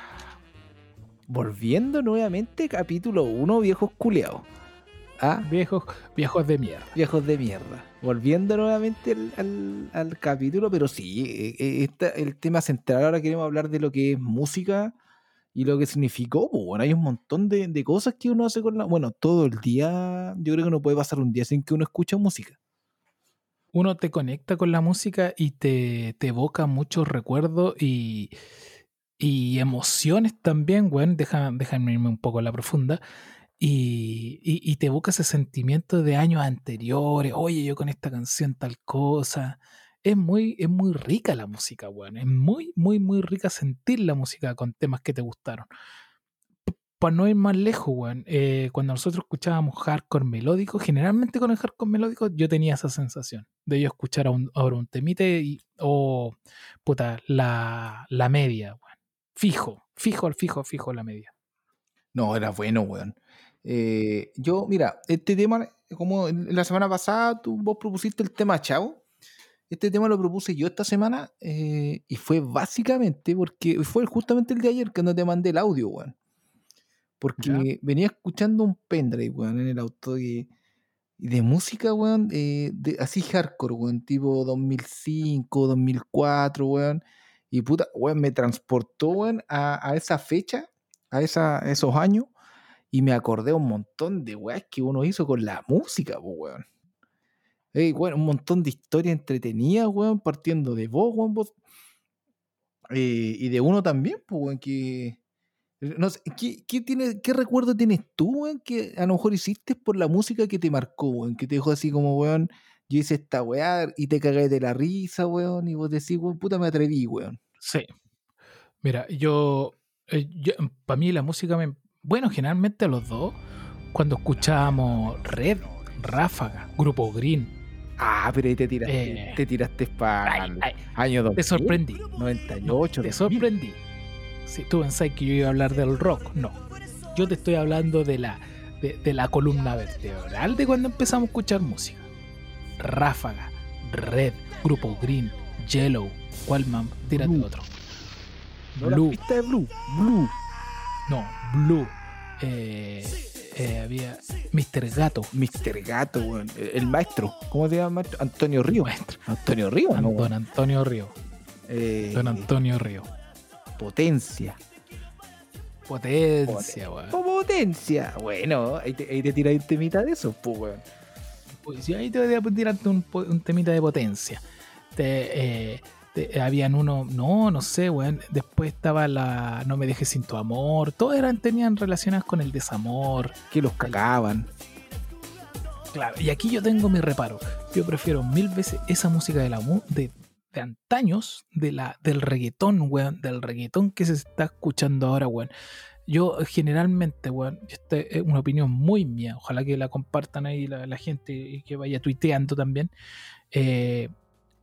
Volviendo nuevamente, capítulo 1, viejos culeados. Ah, Viejos, viejos de mierda. viejos de mierda. Volviendo nuevamente al, al- al capítulo, pero sí, eh, eh, esta- el tema central ahora queremos hablar de lo que es música y lo que significó. pues, bueno, hay un montón de, de cosas que uno hace con la. Bueno, todo el día, yo creo que no puede pasar un día sin que uno escuche música. uno te conecta con la música y te, te evoca muchos recuerdos y, y emociones también, bueno, deja, déjame irme un poco a la profunda. Y, y- te evoca ese sentimiento de años anteriores. Oye, yo con esta canción tal cosa. Es muy, es muy rica la música, weón. Es muy, muy, muy rica sentir la música con temas que te gustaron. Para no ir más lejos, weón, eh, cuando nosotros escuchábamos hardcore melódico, generalmente con el hardcore melódico yo tenía esa sensación de yo escuchar a un, ahora un temite o, puta, la, la media, weón. Fijo, fijo, fijo, fijo la media. No, era bueno, weón. Eh, yo, mira, este tema, como la semana pasada tú, vos propusiste el tema Chavo, este tema lo propuse yo esta semana eh, y fue básicamente porque fue justamente el de ayer que no te mandé el audio, weón. Porque Ya. venía escuchando un pendrive, weón, en el auto y, y de música, weón, eh, de, así hardcore, weón, tipo 2005, 2004, weón. Y puta, weón, me transportó, weón, a, a esa fecha, a, esa, a esos años, y me acordé un montón de weas que uno hizo con la música, po, weón. Weón, un montón de historias entretenidas, weón, partiendo de vos, weón, vos. Eh, y de uno también, pues, weón, que. No sé, ¿qué, qué tiene, ¿qué recuerdo tienes tú, weón, que a lo mejor hiciste por la música que te marcó, weón? Que te dejó así como, weón, yo hice esta weá y te cagáis de la risa, weón, y vos decís, weón, puta, me atreví, weón. Sí. Mira, yo, para mí la música me... Bueno, generalmente los dos, cuando escuchábamos Red, Ráfaga, Grupo Green, Ah, pero ahí te tiraste, Eh. te tiraste para año 2000, te sorprendí. 98, Te 2000. sorprendí. Si tú pensás que yo iba a hablar del rock, no. Yo te estoy hablando de la, de, de la columna vertebral de cuando empezamos a escuchar música. Ráfaga, Red, Grupo Green, Yellow, ¿cuál man? Tírate Blue. otro. No, la Blue. pista de Blue, Blue. No, Blue. Eh, eh, había Mr. Gato. Mr. Gato, weón. El maestro. ¿Cómo se llama el maestro? Antonio Río. Maestro. Antonio Río, ¿no? Don? Antonio Río. Eh, Don Antonio Río. Potencia. Potencia, weón. Potencia. Bueno, ahí te, ahí te tiráis un temita de eso, pues, weón. Pues ahí te voy a tirarte un, un temita de potencia. Te, eh, te- habían uno, no, no sé, weón. Después estaba la No me dejes sin tu amor. Todas eran, tenían relaciones con el desamor. Que los cagaban. Claro, y aquí yo tengo mi reparo. Yo prefiero mil veces esa música de la de, de antaños, de la, del reggaetón, weón, del reggaetón que se está escuchando ahora, weón. Yo eh, generalmente, weón, esta es una opinión muy mía, ojalá que la compartan ahí la, la gente y que vaya tuiteando también. Eh,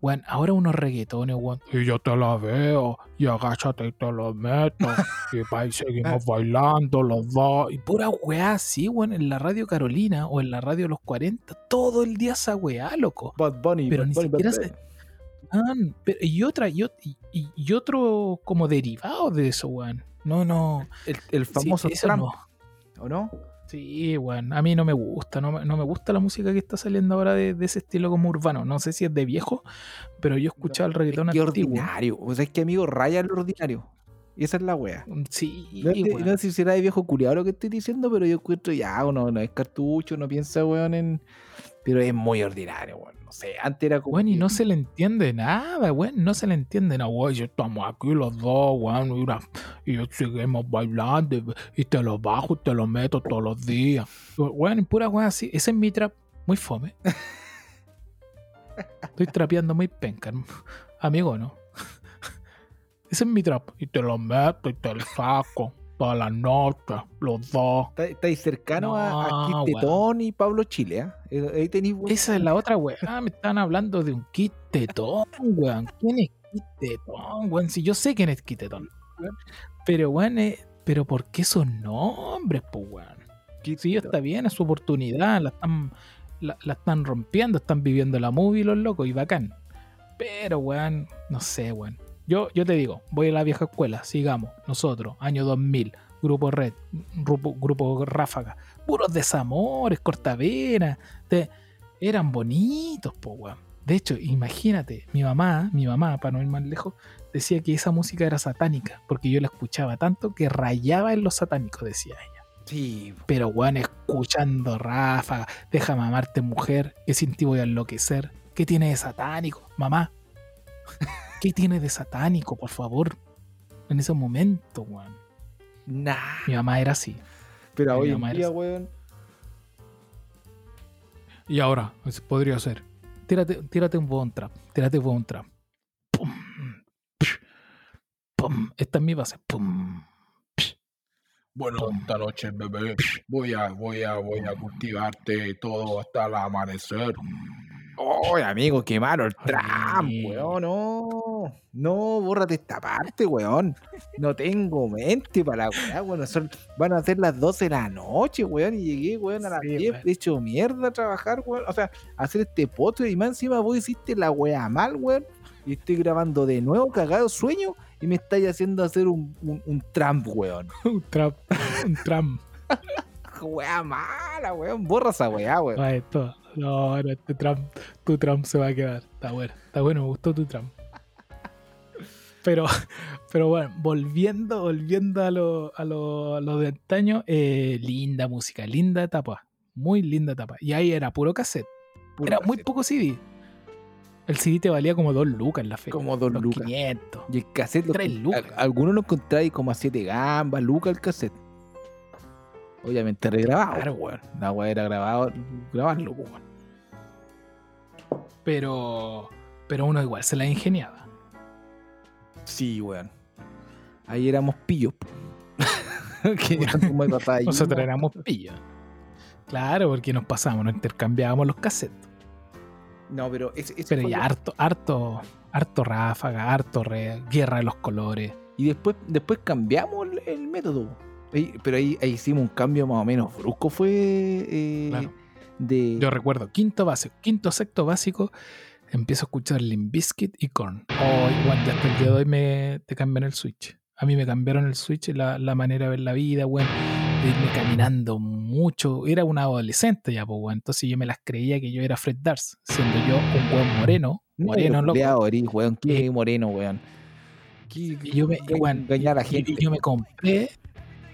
weón, ahora unos reggaetones, weón. Y yo te la veo, y agáchate y te lo meto, y pa- y seguimos bailando los dos. Y pura weá así, weón, en la radio Carolina o en la radio Los 40, todo el día esa weá, loco. Bad Bunny. Pero Bad ni Bunny, siquiera Bad se. Man, pero- y otra, y, y- y- otro como derivado de eso, weón. No, no. El, el sí, famoso eso Trump, no. ¿o no? Sí, weón. A mí no me gusta. No, me- no me gusta la música que está saliendo ahora de, de ese estilo como urbano. No sé si es de viejo, pero yo escuchaba el reggaetón Es que antiguo. ordinario. O sea, es que amigo, raya lo ordinario. Y esa es la wea. Sí, No, no sé si será de viejo culiado lo que estoy diciendo, pero yo encuentro ya, uno no es cartucho, no piensa, weón, en, Pero es muy ordinario, weón. No sé, antes era como. Weón, y no se le entiende nada, weón. No se le entiende nada, weón. Y estamos aquí los dos, weón. Y, una- y seguimos bailando. y- Y te lo bajo y te lo meto todos los días. Weón, pura weón así. Ese es mi trap. Muy fome. Estoy trapeando muy penca, amigo, ¿no? Ese es mi trap. Y te lo meto y te lo saco. Todas las noches, los dos. Está- Estáis cercano a, a Tetón y Pablo Chile, ¿ah? Eh, Ahí tenéis. Esa es la otra, weón. Ah, me están hablando de un Kit Tetón, weón. ¿Quién es Kit Tetón, weón? Si yo sé quién es Kit Tetón. Pero, weón, eh, pero ¿por qué esos nombres, pues, weón? Kid Si yo Tetón. está bien, es su oportunidad, la están, la, la están rompiendo, están viviendo la movie los locos y bacán. Pero, weón, no sé, weón. Yo, yo te digo, voy a la vieja escuela, sigamos, nosotros, año 2000, grupo Red, grupo, grupo Ráfaga, puros desamores, cortavenas, te- eran bonitos, po, weón. De hecho, imagínate, mi mamá, mi mamá, para no ir más lejos, decía que esa música era satánica, porque yo la escuchaba tanto que rayaba en los satánicos, decía ella. Sí, Pero, weón, escuchando Ráfaga, déjame amarte mujer, que sin ti voy a enloquecer. ¿Qué tiene de satánico, mamá? ¿Qué tiene de satánico, por favor? En ese momento, weón. nah. Mi mamá era así. Pero Mi hoy en mamá era día, weón. Y ahora, podría ser. Tírate, tírate un buen trap. Tírate un buen trap. Pum, psh, pum. Esta es mi base. Pum. psh. Bueno, Pum. esta noche, bebé, voy a, voy a, voy a cultivarte todo hasta el amanecer. ¡Oh, amigo, qué malo el Oye. weón! No, no, bórrate esta parte, weón. No tengo mente para la weá, weón. Son- van a ser las 12 de la noche, weón. Y llegué, weón, a las Sí, 10, weón. de hecho mierda a trabajar, weón. O sea, hacer este postre y más encima vos hiciste la weá mal, weón. Y estoy grabando de nuevo, cagado sueño, y me estáis haciendo hacer un, un, un tramp, weón. Un trap. Un tram. Weá mala, weón. Borra esa weá, weón. Ay, esto. No, no, este tram, tu tram se va a quedar. Está bueno, está bueno, me gustó tu tram. Pero, pero bueno, volviendo, volviendo a lo, a lo, a lo de antaño, eh, linda música, linda etapa, muy linda etapa. Y ahí era puro cassette, Puro era muy poco CD. El CD te valía como dos lucas en la feria. Como dos los lucas. 500. Y el cassette, lo- Tres lucas. a- algunos lo encontráis como a 7 gambas, lucas el cassette. Obviamente regrabado. Claro. weón. La weá era grabado, grabarlo, pues, weón. Pero, pero uno igual se la ingeniaba. Sí, weón. Ahí éramos pillos. que Nosotros éramos pillos. Claro, porque nos pasamos, nos intercambiábamos los cassettes. No, pero ese, ese Pero ya lo- harto, harto, harto ráfaga, harto red, guerra de los colores. Y después, después cambiamos el, el método. Pero ahí, ahí hicimos un cambio más o menos brusco. Fue eh, Claro. de. Yo recuerdo, quinto básico, quinto sexto básico, empiezo a escuchar Limp Bizkit y Korn. Oh, igual ya hasta el día de hoy me te cambian el switch. A mí me cambiaron el switch, la, la manera de ver la vida, weón. De irme caminando mucho. Era un adolescente ya, pues, weón. Entonces yo me las creía que yo era Fred Dars, siendo yo un buen moreno. Moreno, loco. Culeado, eres, weón. Qué Eh, moreno, weón. Y yo me, weón, a la gente. yo me compré,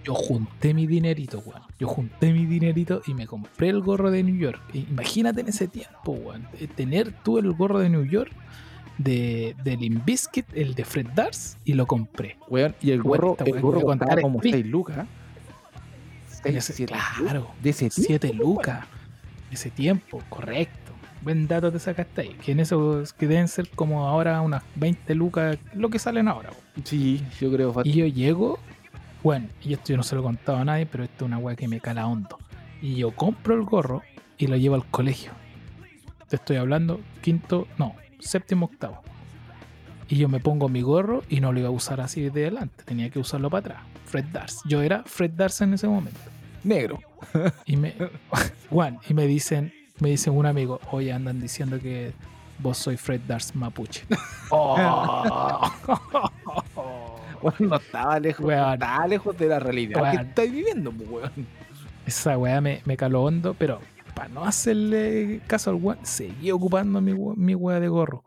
yo junté mi dinerito, weón. Yo junté mi dinerito y me compré el gorro de New York. E Imagínate en ese tiempo, weón. eh, Tener tú el gorro de New York de, de Limp Bizkit, el de Fred Dars, y lo compré. Weón, y el gorro, el gorro que voy a costaba contar es como free. 6 lucas. En 6, ese- 7 claro, De ese tiempo, 7 weón. lucas. Ese tiempo, correcto. Buen dato te sacaste ahí. Que en esos que deben ser como ahora unas 20 lucas, lo que salen ahora, weón. Sí, yo creo. Y yo llego, bueno, y esto yo no se lo he contado a nadie, pero esto es una weá que me cala hondo. Y yo compro el gorro y lo llevo al colegio. Te estoy hablando quinto, no, séptimo, octavo. Y yo me pongo mi gorro y no lo iba a usar así de adelante, tenía que usarlo para atrás. Fred Dars. Yo era Fred Dars en ese momento. Negro. Y me, Juan, y me dicen, me dicen un amigo, oye, andan diciendo que vos soy Fred Dars mapuche. Oh. No estaba lejos, no Weón. estaba lejos de la realidad que Weón. estáis viviendo, pues, weón. Esa weá me, me caló hondo, pero para no hacerle caso al weón, seguí ocupando mi, mi weá de gorro.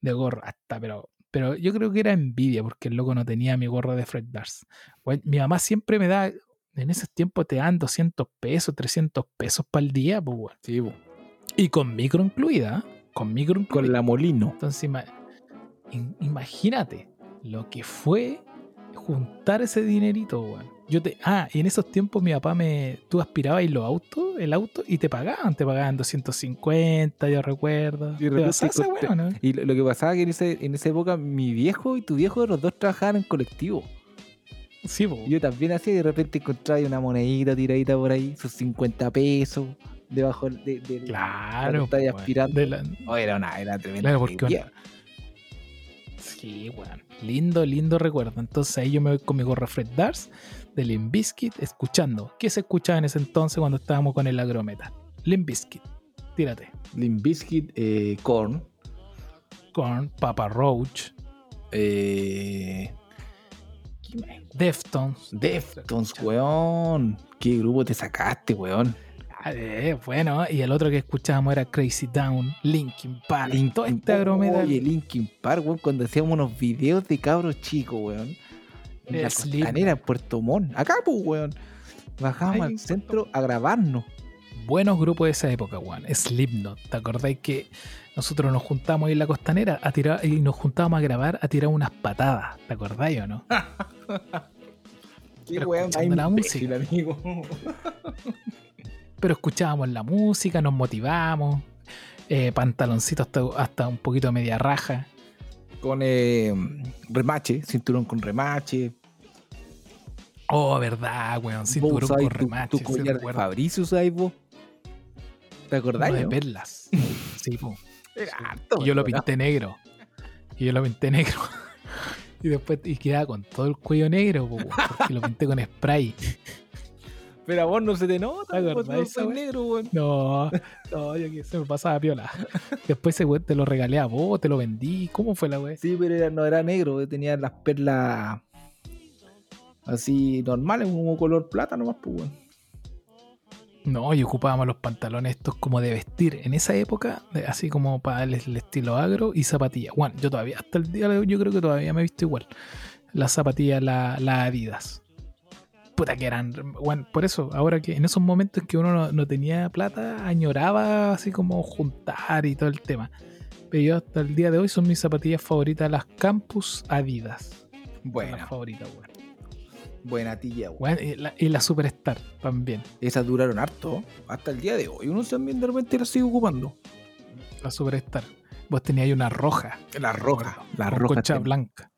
De gorro, hasta, pero, pero yo creo que era envidia porque el loco no tenía mi gorro de Fred Dars. Mi mamá siempre me da, en esos tiempos te dan 200 pesos, 300 pesos para el día, pues weón. Sí, po. Y con micro incluida. ¿eh? Con micro incluida. Con la Molino. Entonces, imagínate lo que fue juntar ese dinerito, weón. Yo te, ah, y en esos tiempos mi papá me. Tú aspirabas y los autos, el auto, y te pagaban, te pagaban 250, yo recuerdo. Y ¿Te de weá, no? Y lo, lo que pasaba que en, ese, en esa época mi viejo y tu viejo, los dos trabajaban en colectivo. Sí, po. Yo también hacía y de repente encontraba una monedita tiradita por ahí, sus 50 pesos, debajo de, de- Claro. estáis po, weón. aspirando. De la- Oh, era una, era tremenda. Claro, porque. Sí, weón. Lindo, lindo recuerdo. Entonces ahí yo me voy con mi gorra Fred Dars de Limp Bizkit escuchando. ¿Qué se escuchaba en ese entonces cuando estábamos con el agrometa? Limp Bizkit. Tírate. Limp Bizkit, eh, Korn, Con Papa Roach, eh, Deftones. Deftones, weón. ¿Qué grupo te sacaste, weón? Bueno, y el otro que escuchábamos era Crazy Town, Linkin Park. todo este agrometa. Oye, Linkin Park, weón, cuando hacíamos unos videos de cabros chicos, weón. En la costanera, en Puerto Montt. Acá, pues, weón. Bajábamos Ay, al centro a grabarnos. Buenos grupos de esa época, weón. Slipknot. ¿Te acordáis que nosotros nos juntamos ahí en la costanera a tirar y nos juntábamos a grabar a tirar unas patadas? ¿Te acordáis o no? Sí, Pero weón, la imbécil, amigo. Pero escuchábamos la música, nos motivamos. Eh, pantaloncitos hasta, hasta un poquito media raja. Con eh, remache, cinturón con remache. Oh, verdad, weón. Cinturón con remache. Tu, collar de. Fabricio vos. ¿Te acordás? Uno de no? perlas. Sí, po. Era harto, Y yo lo pinté negro. Y yo lo pinté negro. Y después y quedaba con todo el cuello negro, po, porque lo pinté con spray. Pero a vos no se te nota, ¿Te vos acordás no soy negro, weón. No, no, yo que se me pasaba piola. Después ese weón te lo regalé a vos, te lo vendí. ¿Cómo fue la weá? Sí, pero era- no era negro, tenía las perlas así normales, como color plata nomás, pues, weón. No, y ocupábamos los pantalones estos como de vestir en esa época, así como para el, el estilo agro y zapatillas. Bueno, yo todavía, hasta el día de hoy, yo creo que todavía me he visto igual. Las zapatillas, la- las Adidas. Puta que eran. Bueno, por eso, ahora que en esos momentos que uno no, no tenía plata, añoraba así como juntar y todo el tema. Pero yo hasta el día de hoy son mis zapatillas favoritas, las Campus Adidas. Son Buena, Las favoritas, weón. buena weón. Weón, y, la, y la Superstar también. Esas duraron harto, hasta el día de hoy. Uno también de repente las sigue ocupando. La Superstar. Vos tenías ahí una roja. Las rojas, las con rojas. concha ten- blanca.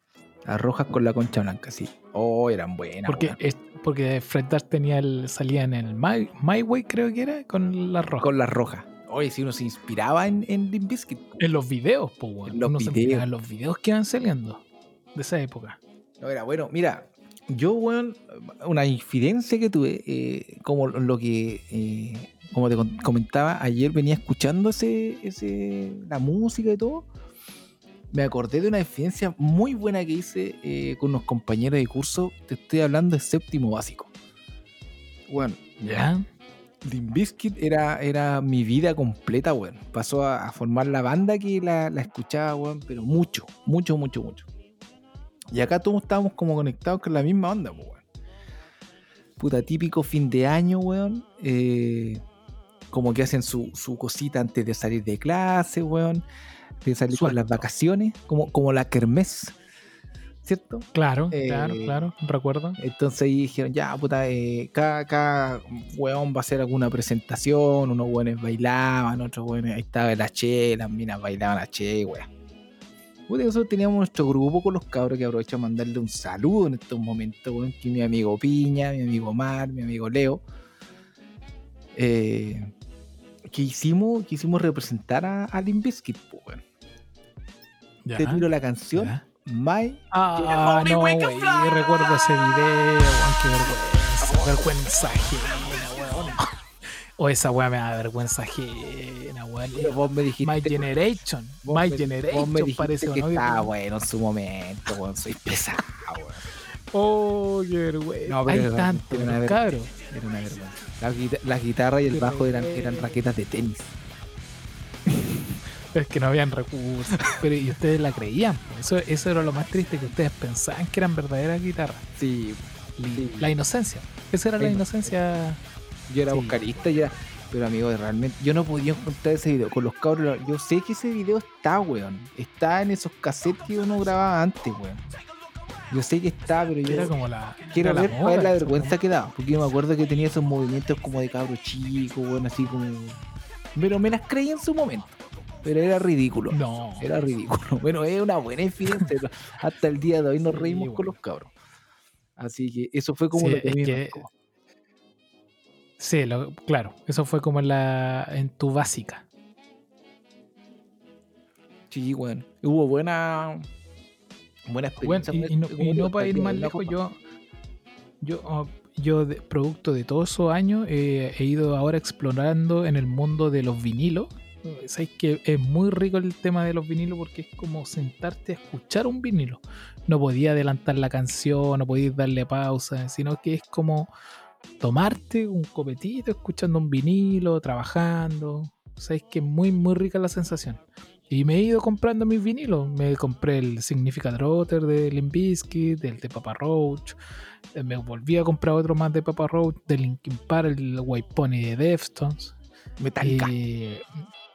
Las rojas con la concha blanca, sí. Oh, eran buenas. Porque, es- porque Fred Durst tenía el, salía en el My, My Way, creo que era, con la roja. Con las rojas. Oye, si uno se inspiraba en, en Limp Bizkit. En los videos, pues, weón. En los Uno se videos. miraba en los videos que iban saliendo de esa época. No, era bueno. Mira, yo, weón, una infidencia que tuve, eh, como lo que, eh, como te comentaba, ayer venía escuchando ese, ese, la música y todo. Me acordé de una infidencia muy buena que hice eh, con unos compañeros de curso. Te estoy hablando de séptimo básico. Bueno, ¿Ya? Limp Bizkit era, era mi vida completa, weón. Pasó a, a formar la banda que la, la escuchaba, weón, pero mucho, mucho, mucho, mucho. Y acá todos estábamos como conectados con la misma onda, pues, weón. Puta, típico fin de año, weón. eh, como que hacen su, su cosita antes de salir de clase, weón. De salir con las vacaciones, como, como la kermés, ¿cierto? Claro, Eh, claro, claro. Recuerdo. Entonces ahí dijeron, ya, puta, eh, cada, cada weón va a hacer alguna presentación, unos weones bailaban, otros weones, ahí estaba la che, las minas bailaban la che, weón. Puta, nosotros teníamos nuestro grupo con los cabros que aprovecho a mandarle un saludo en estos momentos, weón, que mi amigo Piña, mi amigo Mar, mi amigo Leo. Eh, que hicimos, quisimos representar a, a po, weón. Ya, Te tiro la canción, ya. My Ah, no, güey. Recuerdo ese video, weón. Qué vergüenza. Vergüenza ajena, weón. O esa weá me da vergüenza ajena, weón. Pero vos me dijiste My Generation. Vos My me- Generation vos me parece ¿o que ¿no? estaba bueno en su momento, weón. Soy pesado, weón. Oh, qué vergüenza. No, pero Hay tanto, cabros. Era una vergüenza. La, guita- la guitarra y el bajo eran, eran raquetas de tenis. Es que no habían recursos. Pero y ustedes la creían. Eso, eso era lo más triste, que ustedes pensaban que eran verdaderas guitarras. Sí. La inocencia. Esa era la La inocencia. yo era Sí. vocalista y era, Pero amigo, realmente yo no podía encontrar ese video con los cabros. Yo sé que ese video está, weón. Está en esos cassettes que uno grababa antes, weón. Yo sé que está, pero yo Era como la. quiero era ver la cuál es la vergüenza que daba. Porque yo me acuerdo que tenía esos movimientos como de cabro chico, weón, así como. Pero me las creí en su momento. Pero era ridículo. No. Era ridículo. Bueno, es una buena infidencia. pero Hasta el día de hoy nos Sí, reímos con los cabros. Así que eso fue como Sí, lo que es que-. Sí, lo- claro. Eso fue como en la en tu básica. Sí, bueno. Hubo buena. Buena Bueno, experiencia. y, no, este- y no para ir más lejos, yo, yo, oh, yo de- producto de todos esos años, eh, he ido ahora explorando en el mundo de los vinilos. Sabéis que es muy rico el tema de los vinilos porque es como sentarte a escuchar un vinilo. No podía adelantar la canción, no podías darle pausa, sino que es como tomarte un copetito escuchando un vinilo, trabajando. Sabéis que es muy, muy rica la sensación. Y me he ido comprando mis vinilos. Me compré el Significant Rotter de Limp Bizkit, del de Papa Roach. Eh, Me volví a comprar otro más de Papa Roach, de Linkin Park, el White Pony de Deftones. Metallica. Eh,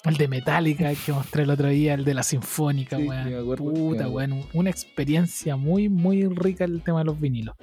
el de Metallica que mostré el otro día, el de la Sinfónica, Sí, weón. Puta, weón. Una experiencia muy, muy rica el tema de los vinilos.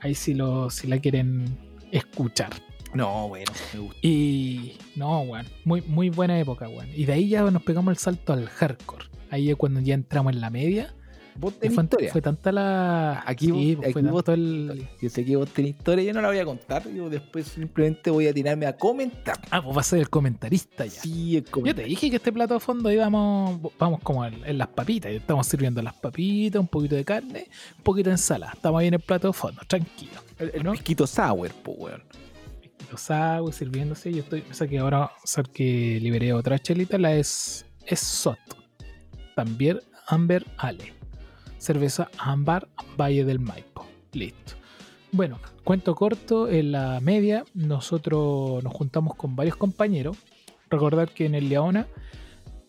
Ahí sí, lo, si la quieren escuchar. No, bueno, me gusta. Y no, weón, muy, muy buena época, weón. Y de ahí ya nos pegamos el salto al hardcore. Ahí es cuando ya entramos en la media. Vos tenés fue, historia. fue tanta la. Aquí sí, vos- pues, aquí vos- tanto el. Yo sé que vos tenés historia, yo no la voy a contar. Yo después simplemente voy a tirarme a comentar. Ah, pues va a ser el comentarista ya. Sí, el Yo comentar. te dije que este plato de fondo íbamos, vamos como en, las papitas. Estamos sirviendo las papitas, un poquito de carne, un poquito de ensalada. Estamos ahí en el plato de fondo, tranquilo. El, el sour, po, weón. Los hago sirviéndose. Yo estoy. Que ahora, o que liberé otra chelita, la es, es SOT. También Amber Ale. Cerveza Ámbar Valle del Maipo. Listo. Bueno, cuento corto, en la media nosotros nos juntamos con varios compañeros. Recordar que en el Leona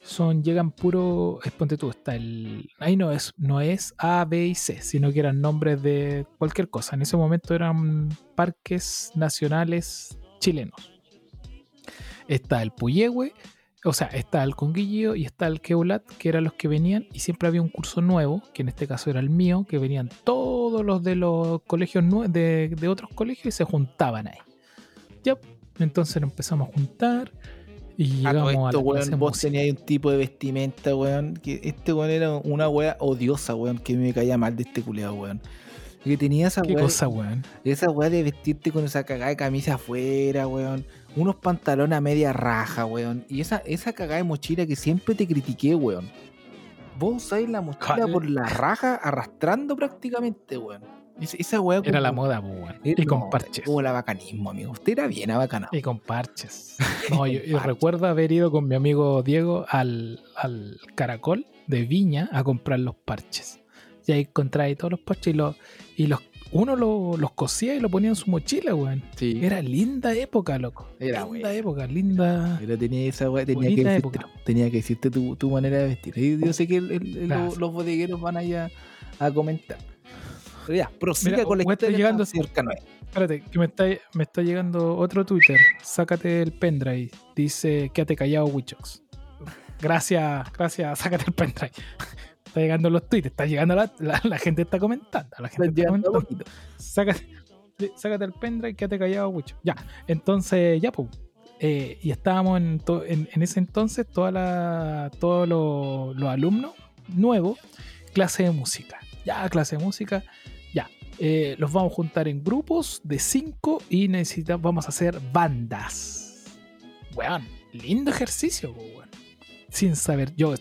son, llegan puro, es, ponte tú, está el, ahí no es, no es A, B y C, sino que eran nombres de cualquier cosa. En ese momento eran parques nacionales chilenos. Está el Puyehue, o sea, está el Conguillío y está el Queulat, que eran los que venían, y siempre había un curso nuevo, que en este caso era el mío, que venían todos los de los colegios de, de otros colegios y se juntaban ahí. Ya, entonces empezamos a juntar y A todo a esto, la weón, vos tenías un tipo de vestimenta, weón. Que este weón era una wea odiosa, weón, que me caía mal de este culeado, weón. Que tenía esa ¿Qué wea, cosa, weón? esa wea de vestirte con esa cagada de camisa afuera, weón. Unos pantalones a media raja, weón. Y esa, esa cagada de mochila que siempre te critiqué, weón. Vos usáis la mochila ¿Cuál? por la raja arrastrando prácticamente, weón. Esa, Era la moda, po, weón. Y con parches. Como la bacanismo, amigo. Usted era bien abacanado. Y con parches. No, yo, yo recuerdo haber ido con mi amigo Diego al, al Caracol de Viña a comprar los parches. Y ahí encontraba ahí todos los parches y los, y los uno lo- los cosía y lo ponía en su mochila, weón. Sí. Era linda época, loco. Era linda buena. época, linda. Pero tenía esa weá, tenía que, tenía que decirte tu, tu manera de vestir. Y Yo sé que el- el- el- Claro. los, los bodegueros van allá a comentar. Ya, prosiga Mira, con la está historia llegando- señor Canoe. Espérate, que me está, me está llegando otro Twitter. Sácate el pendrive. Dice, quédate callado, Wichox. Gracias, gracias, sácate el pendrive. Está llegando los tweets, está llegando la, la, la gente está comentando. La gente está llegando comentando. poquito. Sácate, sácate el pendrive, quédate callado, Wicho. Ya, entonces, ya, pues. eh, y estábamos en, to- en, en ese entonces, toda la, todos los, los alumnos nuevos, clase de música. Ya, clase de música. Eh, los vamos a juntar en grupos de cinco y necesitamos, vamos a hacer bandas. Weón, lindo ejercicio, weón. Sin saber, yo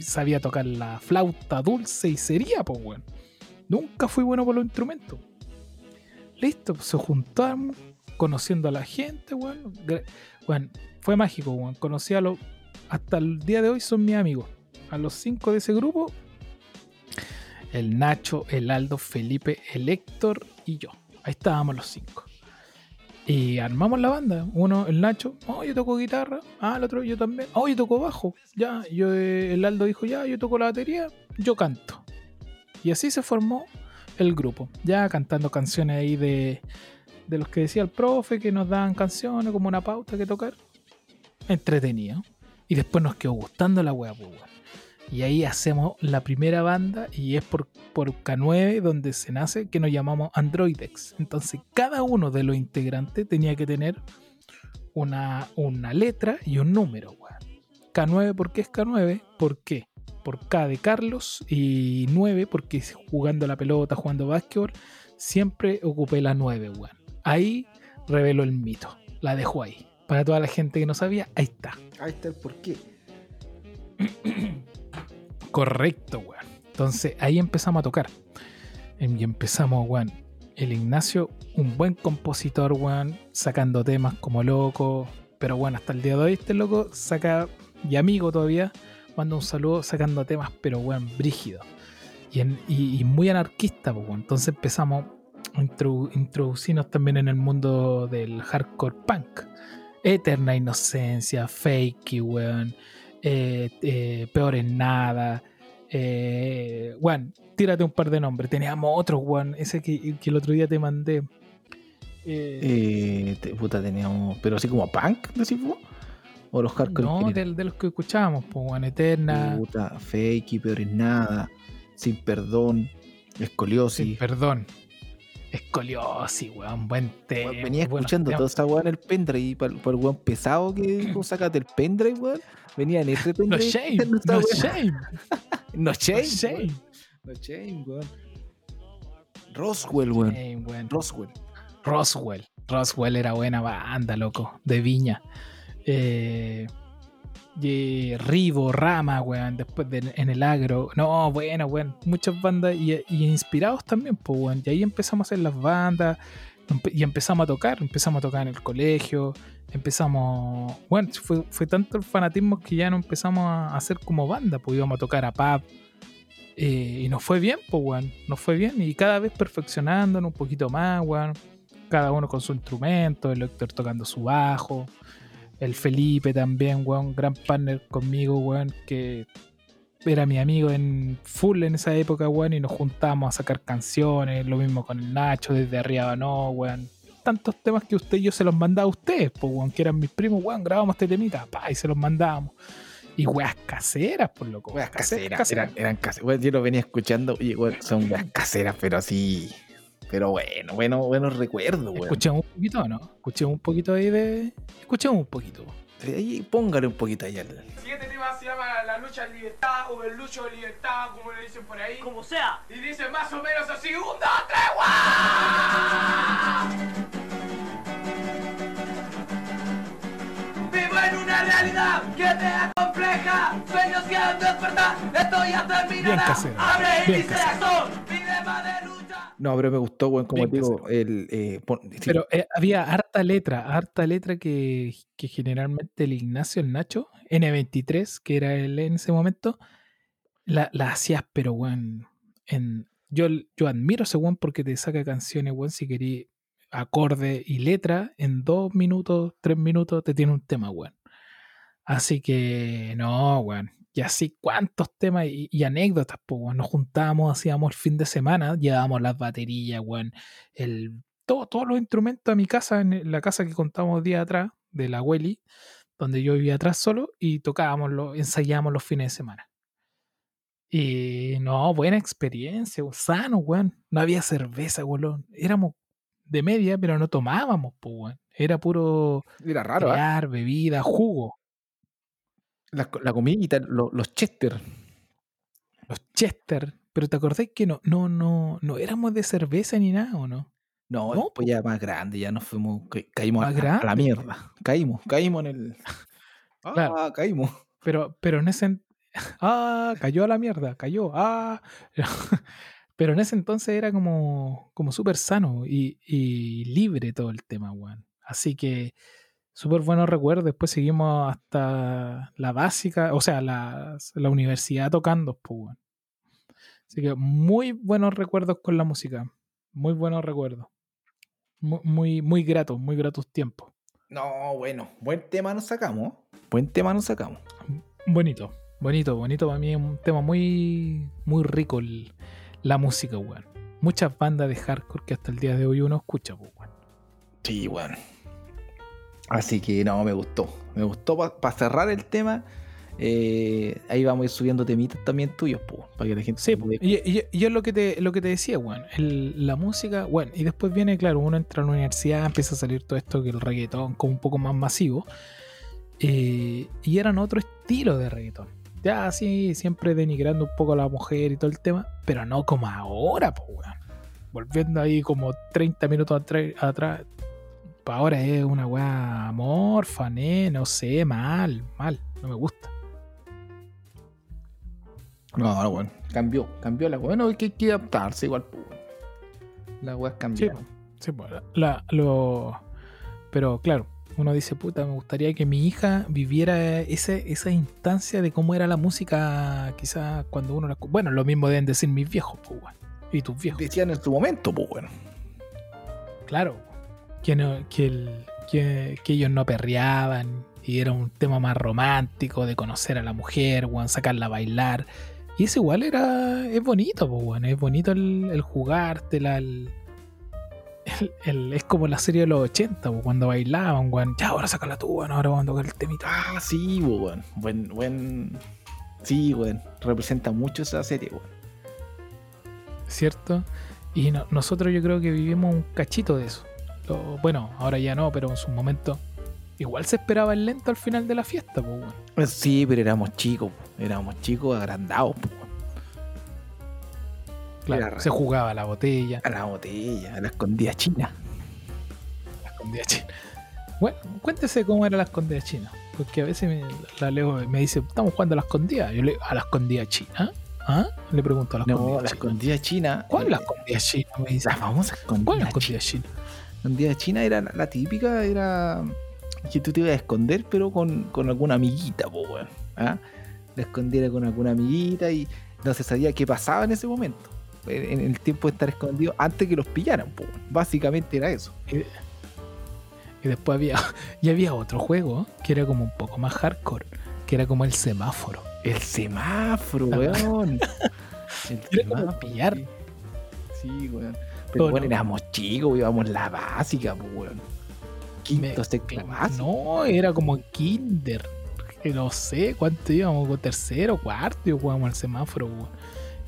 sabía tocar la flauta dulce y sería, pues, weón. Nunca fui bueno por los instrumentos. Listo, pues, se juntaron, conociendo a la gente, weón. Weón, fue mágico, weón. Conocí a los. Hasta el día de hoy son mis amigos. A los cinco de ese grupo: el Nacho, el Aldo, Felipe, el y yo. Ahí estábamos los cinco. Y armamos la banda. Uno, el Nacho, oh, yo toco guitarra. Ah, el otro, yo también. Oh, yo toco bajo. Ya, yo, el Aldo dijo, ya, yo toco la batería, yo canto. Y así se formó el grupo. Ya cantando canciones ahí de, de los que decía el profe, que nos daban canciones como una pauta que tocar. entretenido. Y después nos quedó gustando la wea, pues. Y ahí hacemos la primera banda y es por, por K9 donde se nace que nos llamamos Androidex. Entonces cada uno de los integrantes tenía que tener una, una letra y un número, weón. K9, ¿por qué es K9? ¿Por qué? Por K de Carlos y 9 porque jugando la pelota, jugando básquetbol, siempre ocupé la 9, weón. Ahí reveló el mito. La dejo ahí. Para toda la gente que no sabía, ahí está. Ahí está el porqué. Correcto, weón. Entonces ahí empezamos a tocar. Em, Y empezamos, weón. El Ignacio, un buen compositor, weón, sacando temas como loco. Pero bueno, hasta el día de hoy este loco saca, y amigo todavía, manda un saludo sacando temas, pero weón, brígido. Y, muy anarquista, pues, weón. Entonces empezamos a introdu- introducirnos también en el mundo del hardcore punk. Eterna Inocencia, Fakey, weón. Eh, eh, Peor en Nada. Eh, weón, tírate un par de nombres. Teníamos otros, weón. Ese que, que el otro día te mandé. Eh, Eh, te- puta, teníamos. Pero así como punk, decís vos. O los hardcore. en no, del- de, los que escuchábamos, pues, weón. Eterna. Puta, fake, peor es nada. Sin perdón. Escoliosis. Sin perdón. Escoliosis, weón. Buen tema. Weón, venía escuchando toda esa weá en el pendrive para el weón pesado que dijo, sácate el pendrive, weón. Venía en ese No pendrive. shame, en esta no shame, No no shame. shame. weón. No shame, weón. Roswell, weón. Shame, weón. Roswell. Roswell. Roswell era buena banda, loco. De Viña. Eh, y Rivo, Rama, weón. Después de, en el agro. No, bueno, weón. Muchas bandas y, inspirados también, pues, weón. Y ahí empezamos a hacer las bandas. Y empezamos a tocar. Empezamos a tocar en el colegio. Empezamos. Bueno, fue, fue tanto el fanatismo que ya no empezamos a hacer como banda. Pues íbamos a tocar a pub. Eh, y nos fue bien, pues, weón. Nos fue bien. Y cada vez perfeccionándonos un poquito más, weón cada uno con su instrumento, el Héctor tocando su bajo, el Felipe también, weón, gran partner conmigo, weón, que era mi amigo en full en esa época, weón, y nos juntamos a sacar canciones, lo mismo con el Nacho, desde arriba no, weón. Tantos temas que usted y yo se los mandaba a ustedes, pues, weón, que eran mis primos, weón, grabamos este temita, pa, y se los mandábamos. Y weas caseras, por loco. Weas caseras. Eran, eran caseras. Weón, yo lo venía escuchando y weón, son weas caseras, pero así. Pero bueno, bueno, buenos recuerdos, weón. Escuchemos un poquito, ¿no? Escuchemos un poquito ahí de. Escuchemos un poquito. Ahí póngale un poquito ahí al. El siguiente tema se llama La lucha de libertad o el lucho de libertad, como le dicen por ahí. Como sea. Y dice más o menos así, un, dos, tres, ¡guau! Vivo en una realidad que te acompleja, sueños que han despertar, esto ya terminará. Bien casero, Abre y dice razón, más de lucha. No, pero me gustó, weón, como te digo, el. eh, pon- sí, Pero eh, había harta letra, harta letra que, que generalmente el Ignacio, el Nacho, N23, que era él en ese momento, la, la hacías, pero weón, en, yo, yo admiro ese weón porque te saca canciones, weón, si querí acorde y letra, en dos minutos, tres minutos, te tiene un tema, weón. Así que, no, weón. Y así, cuántos temas y, y anécdotas, pues, weón. Nos juntábamos, hacíamos el fin de semana, llevábamos las baterías, weón. El, todo, todos los instrumentos a mi casa, en la casa que contábamos días atrás, de la Welly, donde yo vivía atrás solo, y tocábamos, lo, ensayábamos los fines de semana. Y no, buena experiencia, sano, weón. No había cerveza, weón. Éramos de media, pero no tomábamos, pues, weón. Era puro Era raro, ¿ah? crear, bebida, jugo. La, la comidita, lo- los Chester. Los Chester. Pero te acordás que no, no, no, no éramos de cerveza ni nada, ¿o no? No, No, después ya más grande, ya nos fuimos, ca- caímos a, la mierda. Caímos, caímos en el. Ah, Claro. caímos. Pero, pero en ese. Ah, cayó a la mierda, cayó. Ah. Pero en ese entonces era como, como súper sano y, y libre todo el tema, weón. Así que súper buenos recuerdos. Después seguimos hasta la básica, o sea, la, la universidad tocando, pues, weón. Así que muy buenos recuerdos con la música. Muy buenos recuerdos. Muy, muy, muy gratos, muy gratos tiempos. No, bueno, buen tema nos sacamos. Buen tema nos sacamos. Bonito, bonito, bonito. Para mí es un tema muy, muy rico el- la música, weón. Muchas bandas de hardcore que hasta el día de hoy uno escucha, pues, weón. Sí, bueno. Así que no, me gustó. Me gustó para cerrar el tema. eh, ahí vamos a ir subiendo temitas también tuyos, para que la gente Sí, se po. pueda- y, y- y es lo que te, lo que te decía, weón. El- la música, bueno, y después viene, claro, uno entra a la universidad, empieza a salir todo esto que el reggaetón como un poco más masivo. eh, y eran otro estilo de reggaetón. Ya así, siempre denigrando un poco a la mujer y todo el tema, pero no como ahora, pues. Volviendo ahí como 30 minutos atrás. Ahora es una weá amorfa, né, no sé, mal, mal, no me gusta. No, no, bueno, cambió, cambió la Bueno, hay que, hay que adaptarse igual, pues. La weá Sí, cambió. po. Sí, po, la- lo, pero claro, uno dice, puta, me gustaría que mi hija viviera ese, esa instancia de cómo era la música, quizás cuando uno la... Bueno, lo mismo deben decir mis viejos, pues, weón, y tus viejos. Decían en su momento, pues bueno. Claro, que, no, que, el- que, que ellos no perreaban y era un tema más romántico de conocer a la mujer, weón, sacarla a bailar. Y eso igual era, es bonito, pues, weón, es bonito el, el jugártela, el, el- es como la serie de los 80, pues, cuando bailaban, weón, ya ahora sácala tú, weón, ahora vamos a tocar el temita. Ah, sí. Buen, buen. Sí, bueno. Representa mucho esa serie, weón. ¿cierto? Y no- nosotros yo creo que vivimos un cachito de eso. Lo- bueno, ahora ya no, pero en su momento igual se esperaba el lento al final de la fiesta, pues, Sí, pero éramos chicos, éramos chicos agrandados, po. Claro, Era se jugaba a la botella, A la botella, a la escondida china. la escondida china. Bueno, cuéntese cómo era la escondida china. Porque a veces me, la leo me dice, estamos jugando a la escondida. Yo le digo, ¿a la escondida china? ¿Ah? Le pregunto a la No, escondida la china. escondida china. ¿Cuál es la eh, escondida china? Me dice. La famosa escondida, ¿Cuál es la escondida china? Escondida china era la, típica, era que tú te ibas a esconder, pero con, con alguna amiguita, po, weón. ¿Ah? La escondiera con alguna amiguita y no se sabía qué pasaba en ese momento. En, en el tiempo de estar escondido antes que los pillaran, po, weón. Básicamente era eso. Y después había, y había otro juego que era como un poco más hardcore, que era como el semáforo. El semáforo, Ah. weón. El semáforo, pillar. Sí, weón. Pero bueno, no. éramos chicos, íbamos la básica, pues, weón. Quinto, Me- sexto Cla- básico. No, era como kinder. Que no sé cuánto íbamos, tercero, cuarto, y jugábamos al semáforo. weón.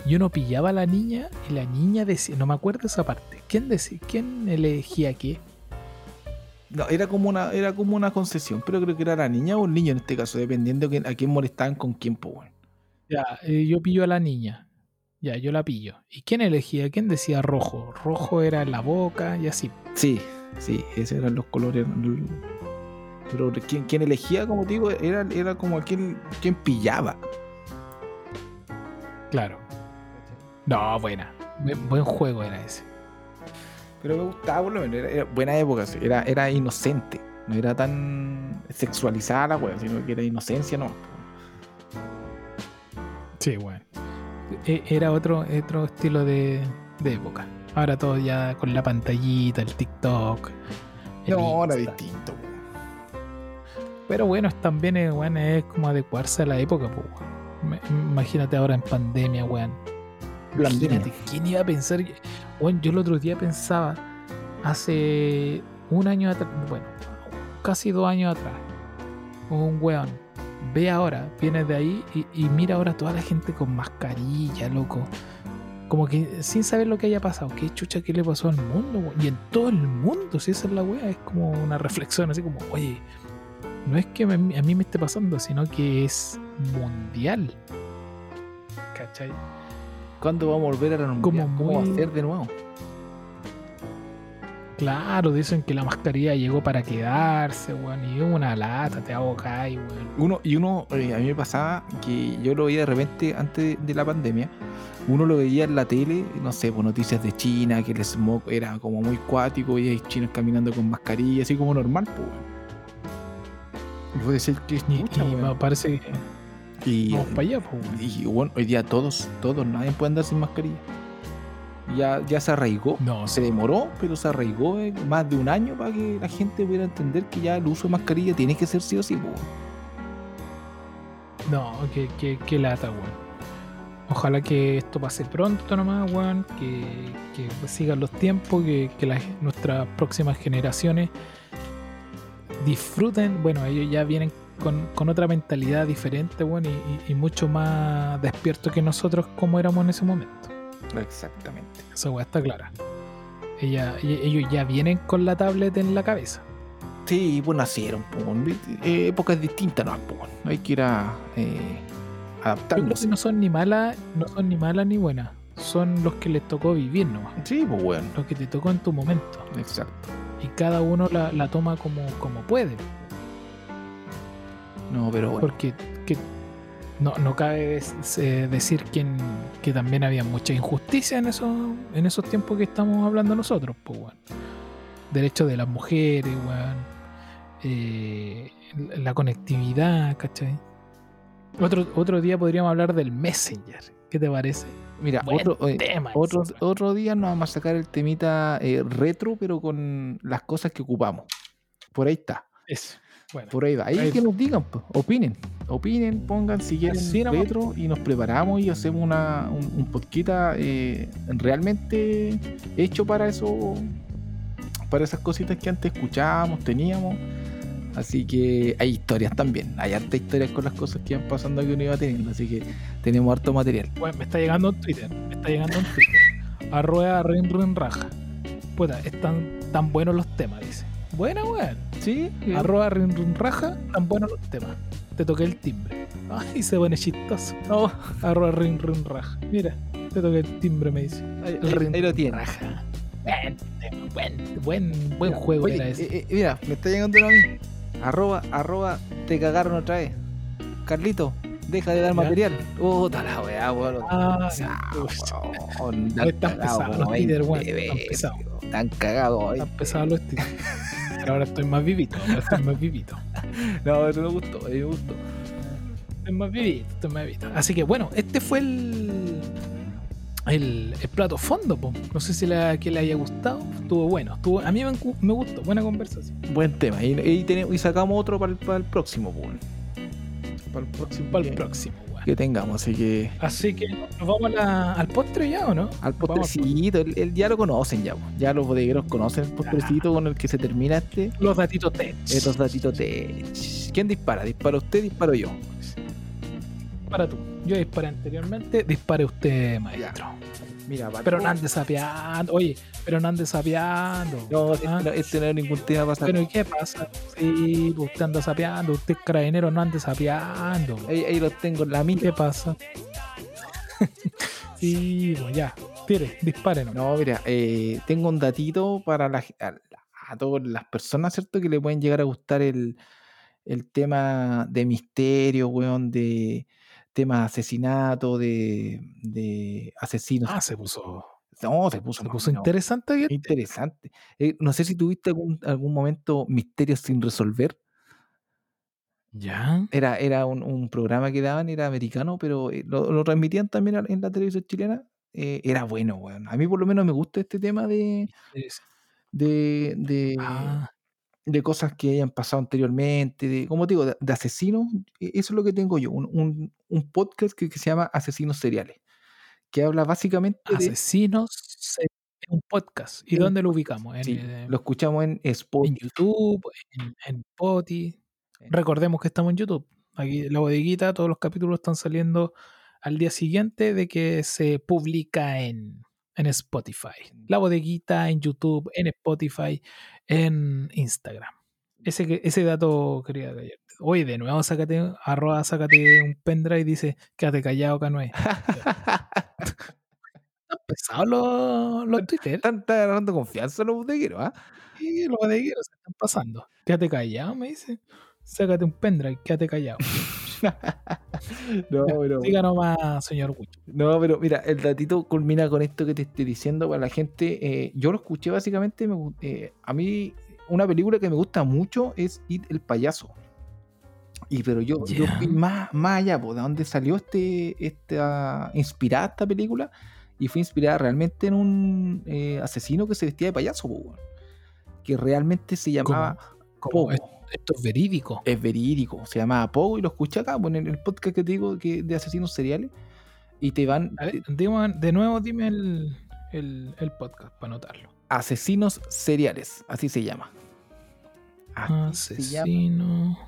Y uno pillaba a la niña y la niña decía, no me acuerdo esa parte. ¿Quién decía, quién elegía qué? No, era como una, era como una concesión, pero creo que era la niña o el niño en este caso, dependiendo a quién molestaban con quién, pues, weón. Ya, eh, yo pillo a la niña. Ya, yo la pillo. ¿Y quién elegía? ¿Quién decía rojo? Rojo era la boca y así. Sí, sí, esos eran los colores. Pero quien, quien elegía, como digo, era, era como quien, quien pillaba. Claro. No, buena. Buen, juego era ese. Pero me gustaba, por lo menos, era, era buena época, sí, era, era inocente. No era tan sexualizada la weón, sino que era inocencia, no. Sí, bueno. E- Era otro, otro estilo de, de época. Ahora todo ya con la pantallita, el TikTok. el No, Insta. distinto. Pero bueno, también es, weón, es como adecuarse a la época, pues, Imagínate ahora en pandemia, weón. Imagínate, ¿quién iba a pensar? Weón, yo el otro día pensaba, hace un año atrás, bueno, casi dos años atrás, un weón, ve ahora, viene de ahí y, y mira ahora toda la gente con mascarilla, loco. Como que sin saber lo que haya pasado, qué chucha que le pasó al mundo, y en todo el mundo, si esa es la wea, es como una reflexión, así como, oye, no es que me- a mí me esté pasando, sino que es mundial. ¿Cachai? ¿Cuándo vamos a volver a la normalidad? Como ¿Cómo va a ser de nuevo? Claro, dicen que la mascarilla llegó para quedarse, weón. Y es una lata, te hago caer, weón. Uno, y uno, eh, a mí me pasaba que yo lo veía de repente antes de la pandemia, uno lo veía en la tele, no sé, pues noticias de China, que el smog era como muy cuático, y hay chinos caminando con mascarilla, así como normal, pues. weón. Y Puede ser que es Y, y me parece que Y, vamos para allá, pues, weón. y, bueno, hoy día todos, todos, nadie puede andar sin mascarilla. Ya, ya se arraigó. No, Se demoró, pero se arraigó más de un año para que la gente pudiera entender que ya el uso de mascarilla tiene que ser sí o sí. weón. no, que, que, que lata, weón. Ojalá que esto pase pronto nomás, weón. Que, que sigan los tiempos, que, que las- nuestras próximas generaciones disfruten, bueno, ellos ya vienen con, con otra mentalidad diferente, bueno, y, y- y mucho más despiertos que nosotros como éramos en ese momento. Exactamente. Esa weá está clara. Ella, ellos ya vienen con la tablet en la cabeza. Sí, pues nacieron, po, eh, épocas distintas, no, po, hay que ir a eh, que no son ni malas, no son ni malas ni buenas. Son los que les tocó vivir nomás. Sí, pues bueno, Lo que te tocó en tu momento. exacto. Y cada uno la, la toma como, como puede. No, pero bueno. Porque que no, no cabe decir que, en- que también había mucha injusticia en esos, en esos tiempos que estamos hablando nosotros, pues, weón. Derechos de las mujeres, weón. Eh, la conectividad, ¿cachai? Otro, otro día podríamos hablar del Messenger. ¿Qué te parece? Mira, Buen otro, eh, tema otro, ese, otro día nos vamos a sacar el temita eh, retro, pero con las cosas que ocupamos. Por ahí está, Eso. Bueno, por ahí va. Ahí Ahí que va. nos digan, pues, opinen. Opinen, pongan si quieren retro y nos preparamos y hacemos una, un, un podcast eh, realmente hecho para eso, para esas cositas que antes escuchábamos, teníamos. Así que hay historias también, hay harta historias con las cosas que iban pasando que uno iba teniendo, así que tenemos harto material. Bueno, me está llegando en Twitter. Me está llegando en Twitter. Arroba rin rin raja. Puta, están tan buenos los temas, dice. Buena, weón. Sí, Arroba rin rin raja, tan buenos los temas. Te toqué el timbre. Ay, se pone chistoso. No, arroba rin rin raja. Mira, te toqué el timbre, me dice. ahí, El ahí- ahí lo tiene. raja. Buen, tema, buen, buen, buen juego Oye, era ese. eh, eh, mira, me está llegando uno a mí. Arroba, arroba, te cagaron otra vez. Carlito, deja de dar material. Puta la weá, weón. Están pesados los 20 weón, están cagados hoy. Están pesados los ahora estoy más vivito, ahora estoy más vivito. No, eso me gustó, me gustó. Estoy más vivito, estoy más vivito. Así que bueno, este fue el. El, el plato fondo, po. no sé si le, que le haya gustado. Estuvo bueno, estuvo, a mí me, gustó, buena conversación. Buen tema. Y, y tenemos, y sacamos otro para el, para el próximo, weón. Para el próximo. Para el que, próximo, weón. que tengamos, así que. Así que nos vamos la- al postre ya o no? Al postrecito, el, el- ya lo conocen ya, ya los bodegueros conocen el postrecito con el que se termina este. Los datitos tech. Estos datitos de. ¿Quién dispara? ¿Dispara usted? ¿Disparo yo? Para tú. Yo disparé anteriormente, dispare usted, maestro. Mira, Pero no ande sapeando. Oye, pero no ande sapeando. No, este Ah, no, este no es ningún tema para Pero ¿y qué pasa? Sí, pues usted anda sapeando, usted es carabinero, no ande sapeando. Ahí, ahí los tengo en la mira. ¿Qué pasa? sí, pues ya. Tire, dispárenos. No, mira, eh, tengo un datito para la, a, a todas las personas, ¿cierto? Que le pueden llegar a gustar el, el tema de misterio, weón, de temas de asesinato, de, de asesinos. Ah, se puso, no, se puso, se puso interesante. interesante. Eh, no sé si tuviste algún, algún momento misterios sin resolver. Ya. Era, era un, un programa que daban, era americano, pero eh, lo, lo transmitían también en la televisión chilena. eh, era bueno, weón. A mí por lo menos me gusta este tema de, de, de, Ah, de cosas que hayan pasado anteriormente, de, como te digo, de, de asesinos. e- Eso es lo que tengo yo, un, un- un podcast que, que se llama Asesinos Seriales, que habla básicamente de... Asesinos se- es un podcast. ¿Y dónde lo ubicamos? En, Sí, eh, lo escuchamos en Spotify. en YouTube, en, en Spotify. En- Recordemos que estamos en YouTube. Aquí la bodeguita, todos los capítulos están saliendo al día siguiente de que se publica en, en Spotify. La bodeguita en YouTube, en Spotify, en Instagram. Ese, ese dato quería callarte. Oye, de nuevo, sácate, arroba, sácate un pendrive y dice, quédate callado, Canoe. Están pesados los, los Twitter. Están, están agarrando confianza los bodegueros, ¿ah? Sí, los bodegueros se están pasando. Quédate callado, me dice. Sácate un pendrive, quédate callado. No, pero, Siga nomás, señor Wicho. no, pero mira, el datito culmina con esto que te estoy diciendo para la gente. eh, yo lo escuché básicamente, me eh, a mí una película que me gusta mucho es It el payaso. Y pero yo, fui más, más allá, de dónde salió este, esta, inspirada esta película, y fue inspirada realmente en un eh, asesino que se vestía de payaso, po, que realmente se llamaba Pogo. Es- esto es verídico. es verídico, se llamaba Pogo y lo escuché acá, en el podcast que te digo que de asesinos seriales, y te van A ver, dime- de nuevo, dime el, el, el podcast para anotarlo. asesinos seriales, así se llama. Así se llama. Asesino.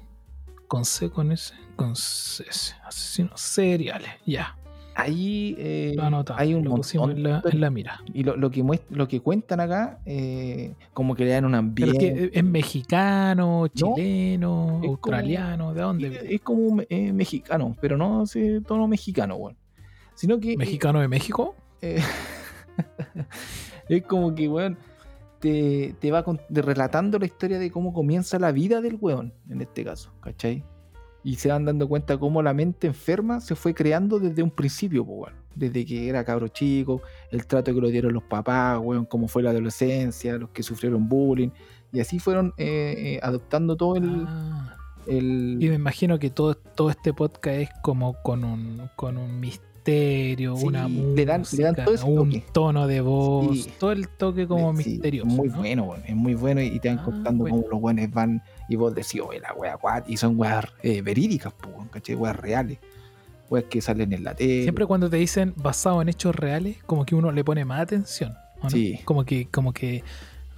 Con C, con S, con C. Asesinos seriales. Ya. Ahí eh, hay un lo montón en la, de- en la mira. Y lo, lo que lo que cuentan acá, eh, como que le dan un Pero es ambiente. que es mexicano, chileno, como- australiano, ¿de dónde? es, como eh, mexicano, pero no ese tono mexicano, weón. Sino que. ¿Mexicano de México? eh, es como que, weón, te, te va con- relatando la historia de cómo comienza la vida del weón, en este caso, ¿cachai? Y se van dando cuenta cómo la mente enferma se fue creando desde un principio, weón. Desde que era cabro chico, el trato que lo dieron los papás, weón, cómo fue la adolescencia, los que sufrieron bullying. Y así fueron eh, eh, adoptando todo el... Ah. el- Y me imagino que todo, todo este podcast es como con un, con un misterio, Sí, una música, le dan- le dan todo ese un toque. tono de voz, Sí. todo el toque como Sí, misterioso. Muy ¿no? bueno, weón, es muy bueno y te van Ah, contando bueno. cómo los buenos van y vos decís, oye, la wea guat, y son weas eh, verídicas, pues, ¿cachai? Weas reales, weas que salen en la tele. Siempre cuando te dicen basado en hechos reales, como que uno le pone más atención. Sí. Como que, como que,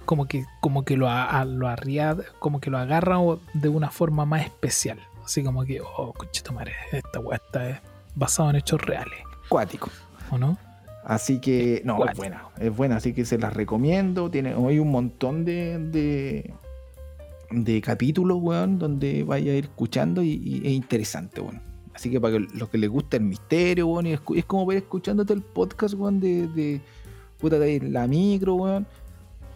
como que, como que lo, a- lo arria- como que lo agarra de una forma más especial. Así como que, oh, conchito madre, esta weá está eh, basado en hechos reales, Cuático. ¿o no? Así que, no, es buena, es buena, así que se las recomiendo. Tiene, hay un montón de, de, de capítulos, weón, donde vaya a ir escuchando y, y es interesante, weón. Así que para que los que les gusta el misterio, weón, y escu- es como ver escuchándote el podcast, weón, de, de puta de la micro, weón.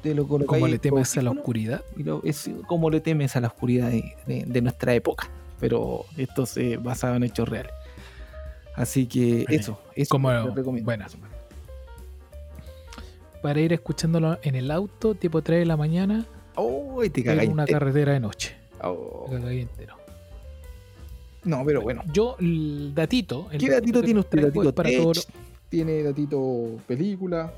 Te lo Como le temes a la oscuridad. y lo- es como le temes a la oscuridad de, de- de nuestra época. Pero esto se basado en hechos reales. Así que eso, eso Como- les recomiendo. bueno. Para ir escuchándolo en el auto, tipo 3 de la mañana, Oh, te en cagáis una carretera de noche. Oh. Cagué entero. No, pero bueno. Yo, el datito. el ¿Qué datito tiene usted? ¿Datito para tech? todos los- ¿Tiene datito película?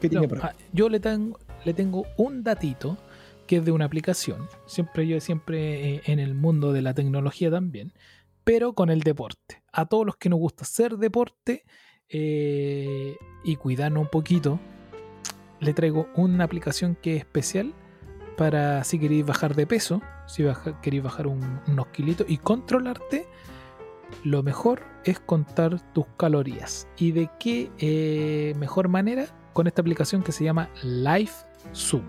¿Qué No, tiene por ahí? ah, yo le tengo, le tengo un datito que es de una aplicación. Siempre yo siempre eh, en el mundo de la tecnología también, pero con el deporte. A todos los que nos gusta hacer deporte eh, y cuidarnos un poquito, le traigo una aplicación que es especial para si queréis bajar de peso, si baja- queréis bajar un- unos kilitos y controlarte. Lo mejor es contar tus calorías. ¿Y de qué eh, mejor manera? Con esta aplicación que se llama Life Zoom.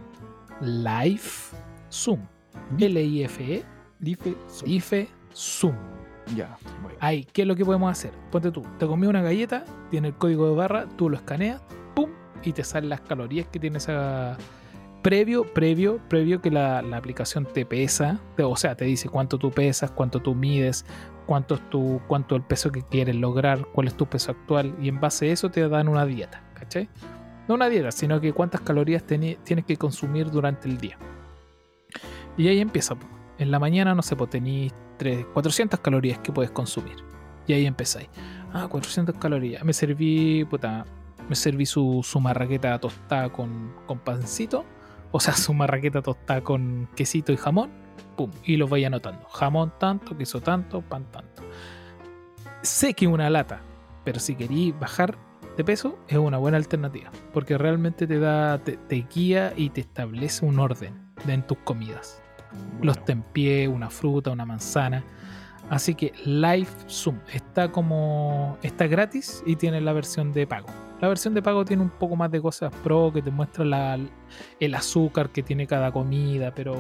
Life Zoom. L-I-F-E, Dice. IFE Zoom. Ya, bueno. Ahí, ¿qué es lo que podemos hacer? Ponte tú, te comí una galleta, tiene el código de barra, tú lo escaneas, y te salen las calorías que tiene esa. Previo, previo, previo que la, la aplicación te pesa, o sea, te dice cuánto tú pesas, cuánto tú mides, cuánto es tu, cuánto el peso que quieres lograr, cuál es tu peso actual, y en base a eso te dan una dieta, ¿cachai? No una dieta, sino que cuántas calorías tienes que consumir durante el día. Y ahí empieza. En la mañana, no sé, pues tenéis 400 calorías que puedes consumir. Y ahí empezáis. Ah, 400 calorías. Me serví, puta, me serví su, su marraqueta tostada con, con pancito. O sea, su marraqueta tostada con quesito y jamón. Pum. Y los vais anotando. Jamón tanto, queso tanto, pan tanto. Sé que es una lata. Pero si queréis bajar de peso, es una buena alternativa. Porque realmente te da, te, te guía y te establece un orden de en tus comidas los tempié, una fruta, una manzana. Así que Live Zoom está como está gratis y tiene la versión de pago. La versión de pago tiene un poco más de cosas pro que te muestra la- el azúcar que tiene cada comida, pero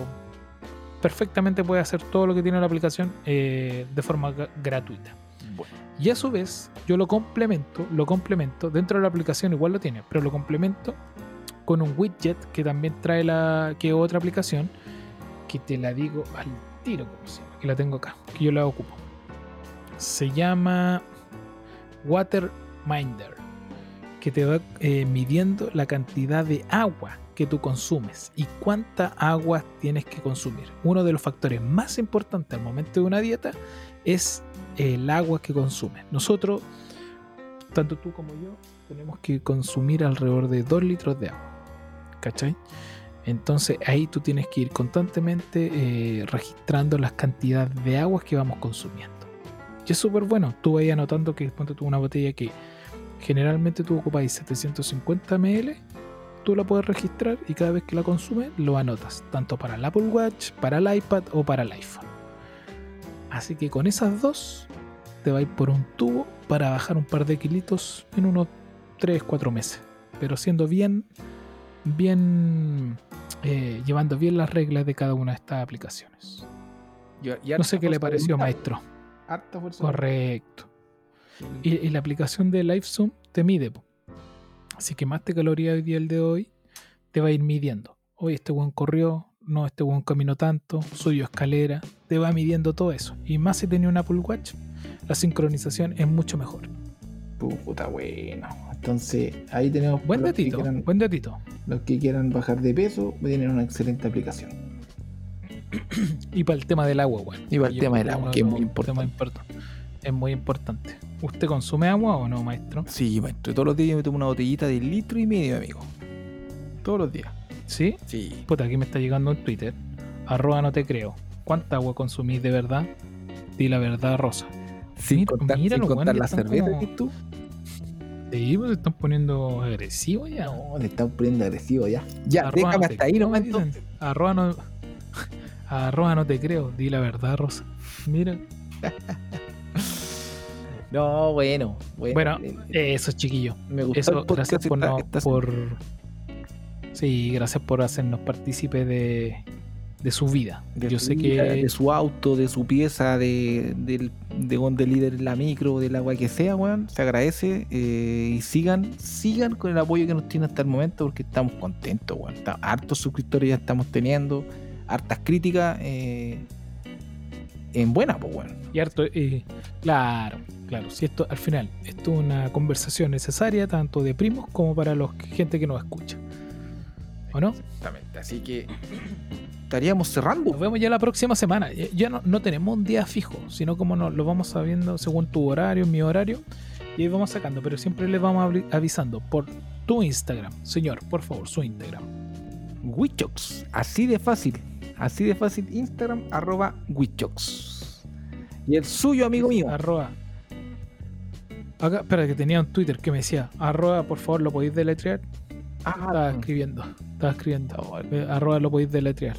perfectamente puede hacer todo lo que tiene la aplicación eh, de forma gra- gratuita. Bueno. Y a su vez, yo lo complemento, lo complemento, dentro de la aplicación igual lo tiene, pero lo complemento con un widget que también trae la que otra aplicación que te la digo al tiro, como se llama, que la tengo acá, que yo la ocupo. Se llama Waterminder, que te va eh, midiendo la cantidad de agua que tú consumes y cuánta agua tienes que consumir. Uno de los factores más importantes al momento de una dieta es el agua que consumes. Nosotros, tanto tú como yo, tenemos que consumir alrededor de 2 litros de agua. ¿Cachai? Entonces ahí tú tienes que ir constantemente eh, registrando las cantidades de aguas que vamos consumiendo. Y es súper bueno. Tú vas anotando que ponte tú una botella que generalmente tú ocupáis 750 ml. tú la puedes registrar y cada vez que la consumes lo anotas, tanto para el Apple Watch, para el iPad o para el iPhone. Así que con esas dos te va a ir por un tubo para bajar un par de kilitos en unos 3-4 meses. Pero siendo bien, bien, eh, llevando bien las reglas de cada una de estas aplicaciones. No sé qué le pareció, maestro. Harta fuerza. Correcto. Y, y la aplicación de LiveZoom te mide. po. Así que más te calorías hoy día el de hoy, te va a ir midiendo. Hoy este buen corrió, no, este buen caminó tanto, subió escalera, te va midiendo todo eso. Y más si tenía un Apple Watch, la sincronización es mucho mejor. Puta, bueno. Entonces, ahí tenemos Buen datito, quieran- buen datito. Los que quieran bajar de peso, tienen una excelente aplicación. Y para el tema del agua, bueno. Y para el tema del agua, que es muy importante. import- Es muy importante. ¿Usted consume agua o no, maestro? Sí, maestro. Todos los días yo me tomo una botellita de litro y medio, amigo. Todos los días. ¿Sí? Sí. Puta, aquí me está llegando un Twitter. Arroba no te creo. ¿Cuánta agua consumís de verdad? Di la verdad, Rosa. Sin Mira- contar, mira sin los contar buenos la cerveza como- que tú. Sí, pues se están poniendo agresivos ya. No, te están poniendo agresivo ya. Ya, Arroba déjame no hasta ahí nomás entonces. Arroba no, arroba no te creo. Di la verdad, Rosa. Mira. No, bueno. Bueno, Bueno, eh, Eso, chiquillo. me gustó Eso, gracias por, no- Sí, gracias por hacernos partícipe de, de su vida. de Yo su sé vida, que de su auto, de su pieza, de, del, de donde líder en la micro, del agua que sea, weón. Se agradece. eh, y sigan, sigan con el apoyo que nos tiene hasta el momento porque estamos contentos, weón. Hartos suscriptores ya estamos teniendo, hartas críticas. eh, en buena, pues, weón. Y harto, eh, claro, claro. Si esto al final esto es una conversación necesaria tanto de primos como para que- gente que nos escucha. ¿O no? Exactamente. Así que estaríamos cerrando. Nos vemos ya la próxima semana. Ya- Ya no, no tenemos un día fijo, sino como nos lo vamos sabiendo según tu horario, mi horario, y ahí vamos sacando. Pero siempre les vamos avi- avisando por tu Instagram. Señor, por favor, su Instagram. Wichox. Así de fácil. Así de fácil. Instagram, arroba Wichox. Y el suyo, amigo mío. Arroba. Acá, espera, que tenía un Twitter que me decía, arroba, por favor, lo podéis deletrear. Estaba Ah, escribiendo, estaba escribiendo. Eh, Arroba lo podéis deletrear.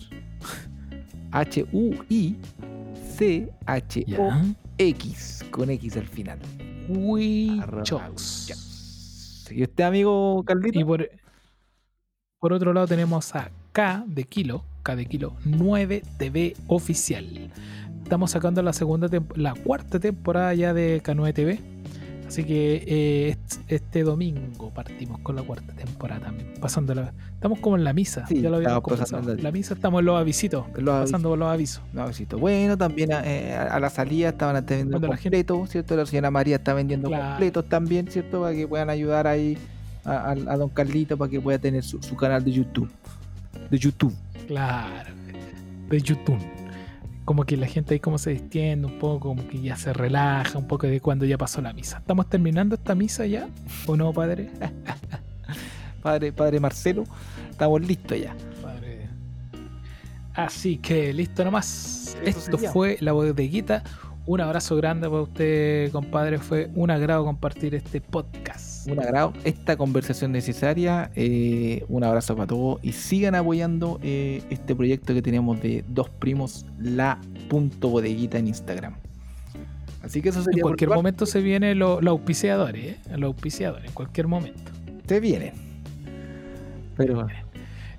H-U-I-C-H-O-X. Con X al final. Wichox. ¿Y usted, amigo Caldito? Y por, por otro lado tenemos a K de Kilo, K de Kilo 9 TV Oficial. Estamos sacando la segunda la cuarta temporada ya de K9 TV. Así que eh, est- este domingo partimos con la cuarta temporada también. Pasándola. Estamos como en la misa. Sí, ya lo habíamos pasando la- La misa estamos en los avisitos. Los Pasando por los avisos. No, besito. Bueno, también eh, a, la salida estaban vendiendo Cuando la gente- completos, ¿cierto? La señora María está vendiendo Claro. completos también, ¿cierto? Para que puedan ayudar ahí a, a- a don Carlito para que pueda tener su, su canal de YouTube. De YouTube. Claro. De YouTube. Como que la gente ahí como se distiende un poco, como que ya se relaja un poco de cuando ya pasó la misa. ¿Estamos terminando esta misa ya? ¿O no, padre? Padre, padre Marcelo, estamos listos ya. Padre. Así que listo nomás. Eso Esto sería. fue la bodeguita. Un abrazo grande para usted, compadre. Fue un agrado compartir este podcast. Un agrado, esta conversación necesaria. eh, un abrazo para todos y sigan apoyando eh, este proyecto que tenemos de dos primos, la punto bodeguita en Instagram. Así que eso sería En cualquier momento se vienen los los auspiciadores, ¿eh? Los auspiciadores, en cualquier momento. Se vienen. Pero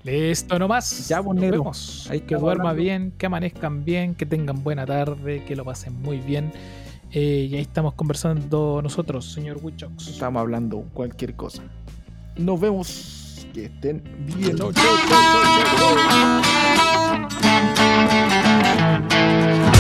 Listo nomás. Ya, pues, Nos vemos. Ahí que hablando. bien, que amanezcan bien, que tengan buena tarde, que lo pasen muy bien. Eh, y ahí estamos conversando nosotros, señor Wichox. estamos hablando cualquier cosa. Nos vemos. Que estén bien. Chau, chau, chau, chau, chau.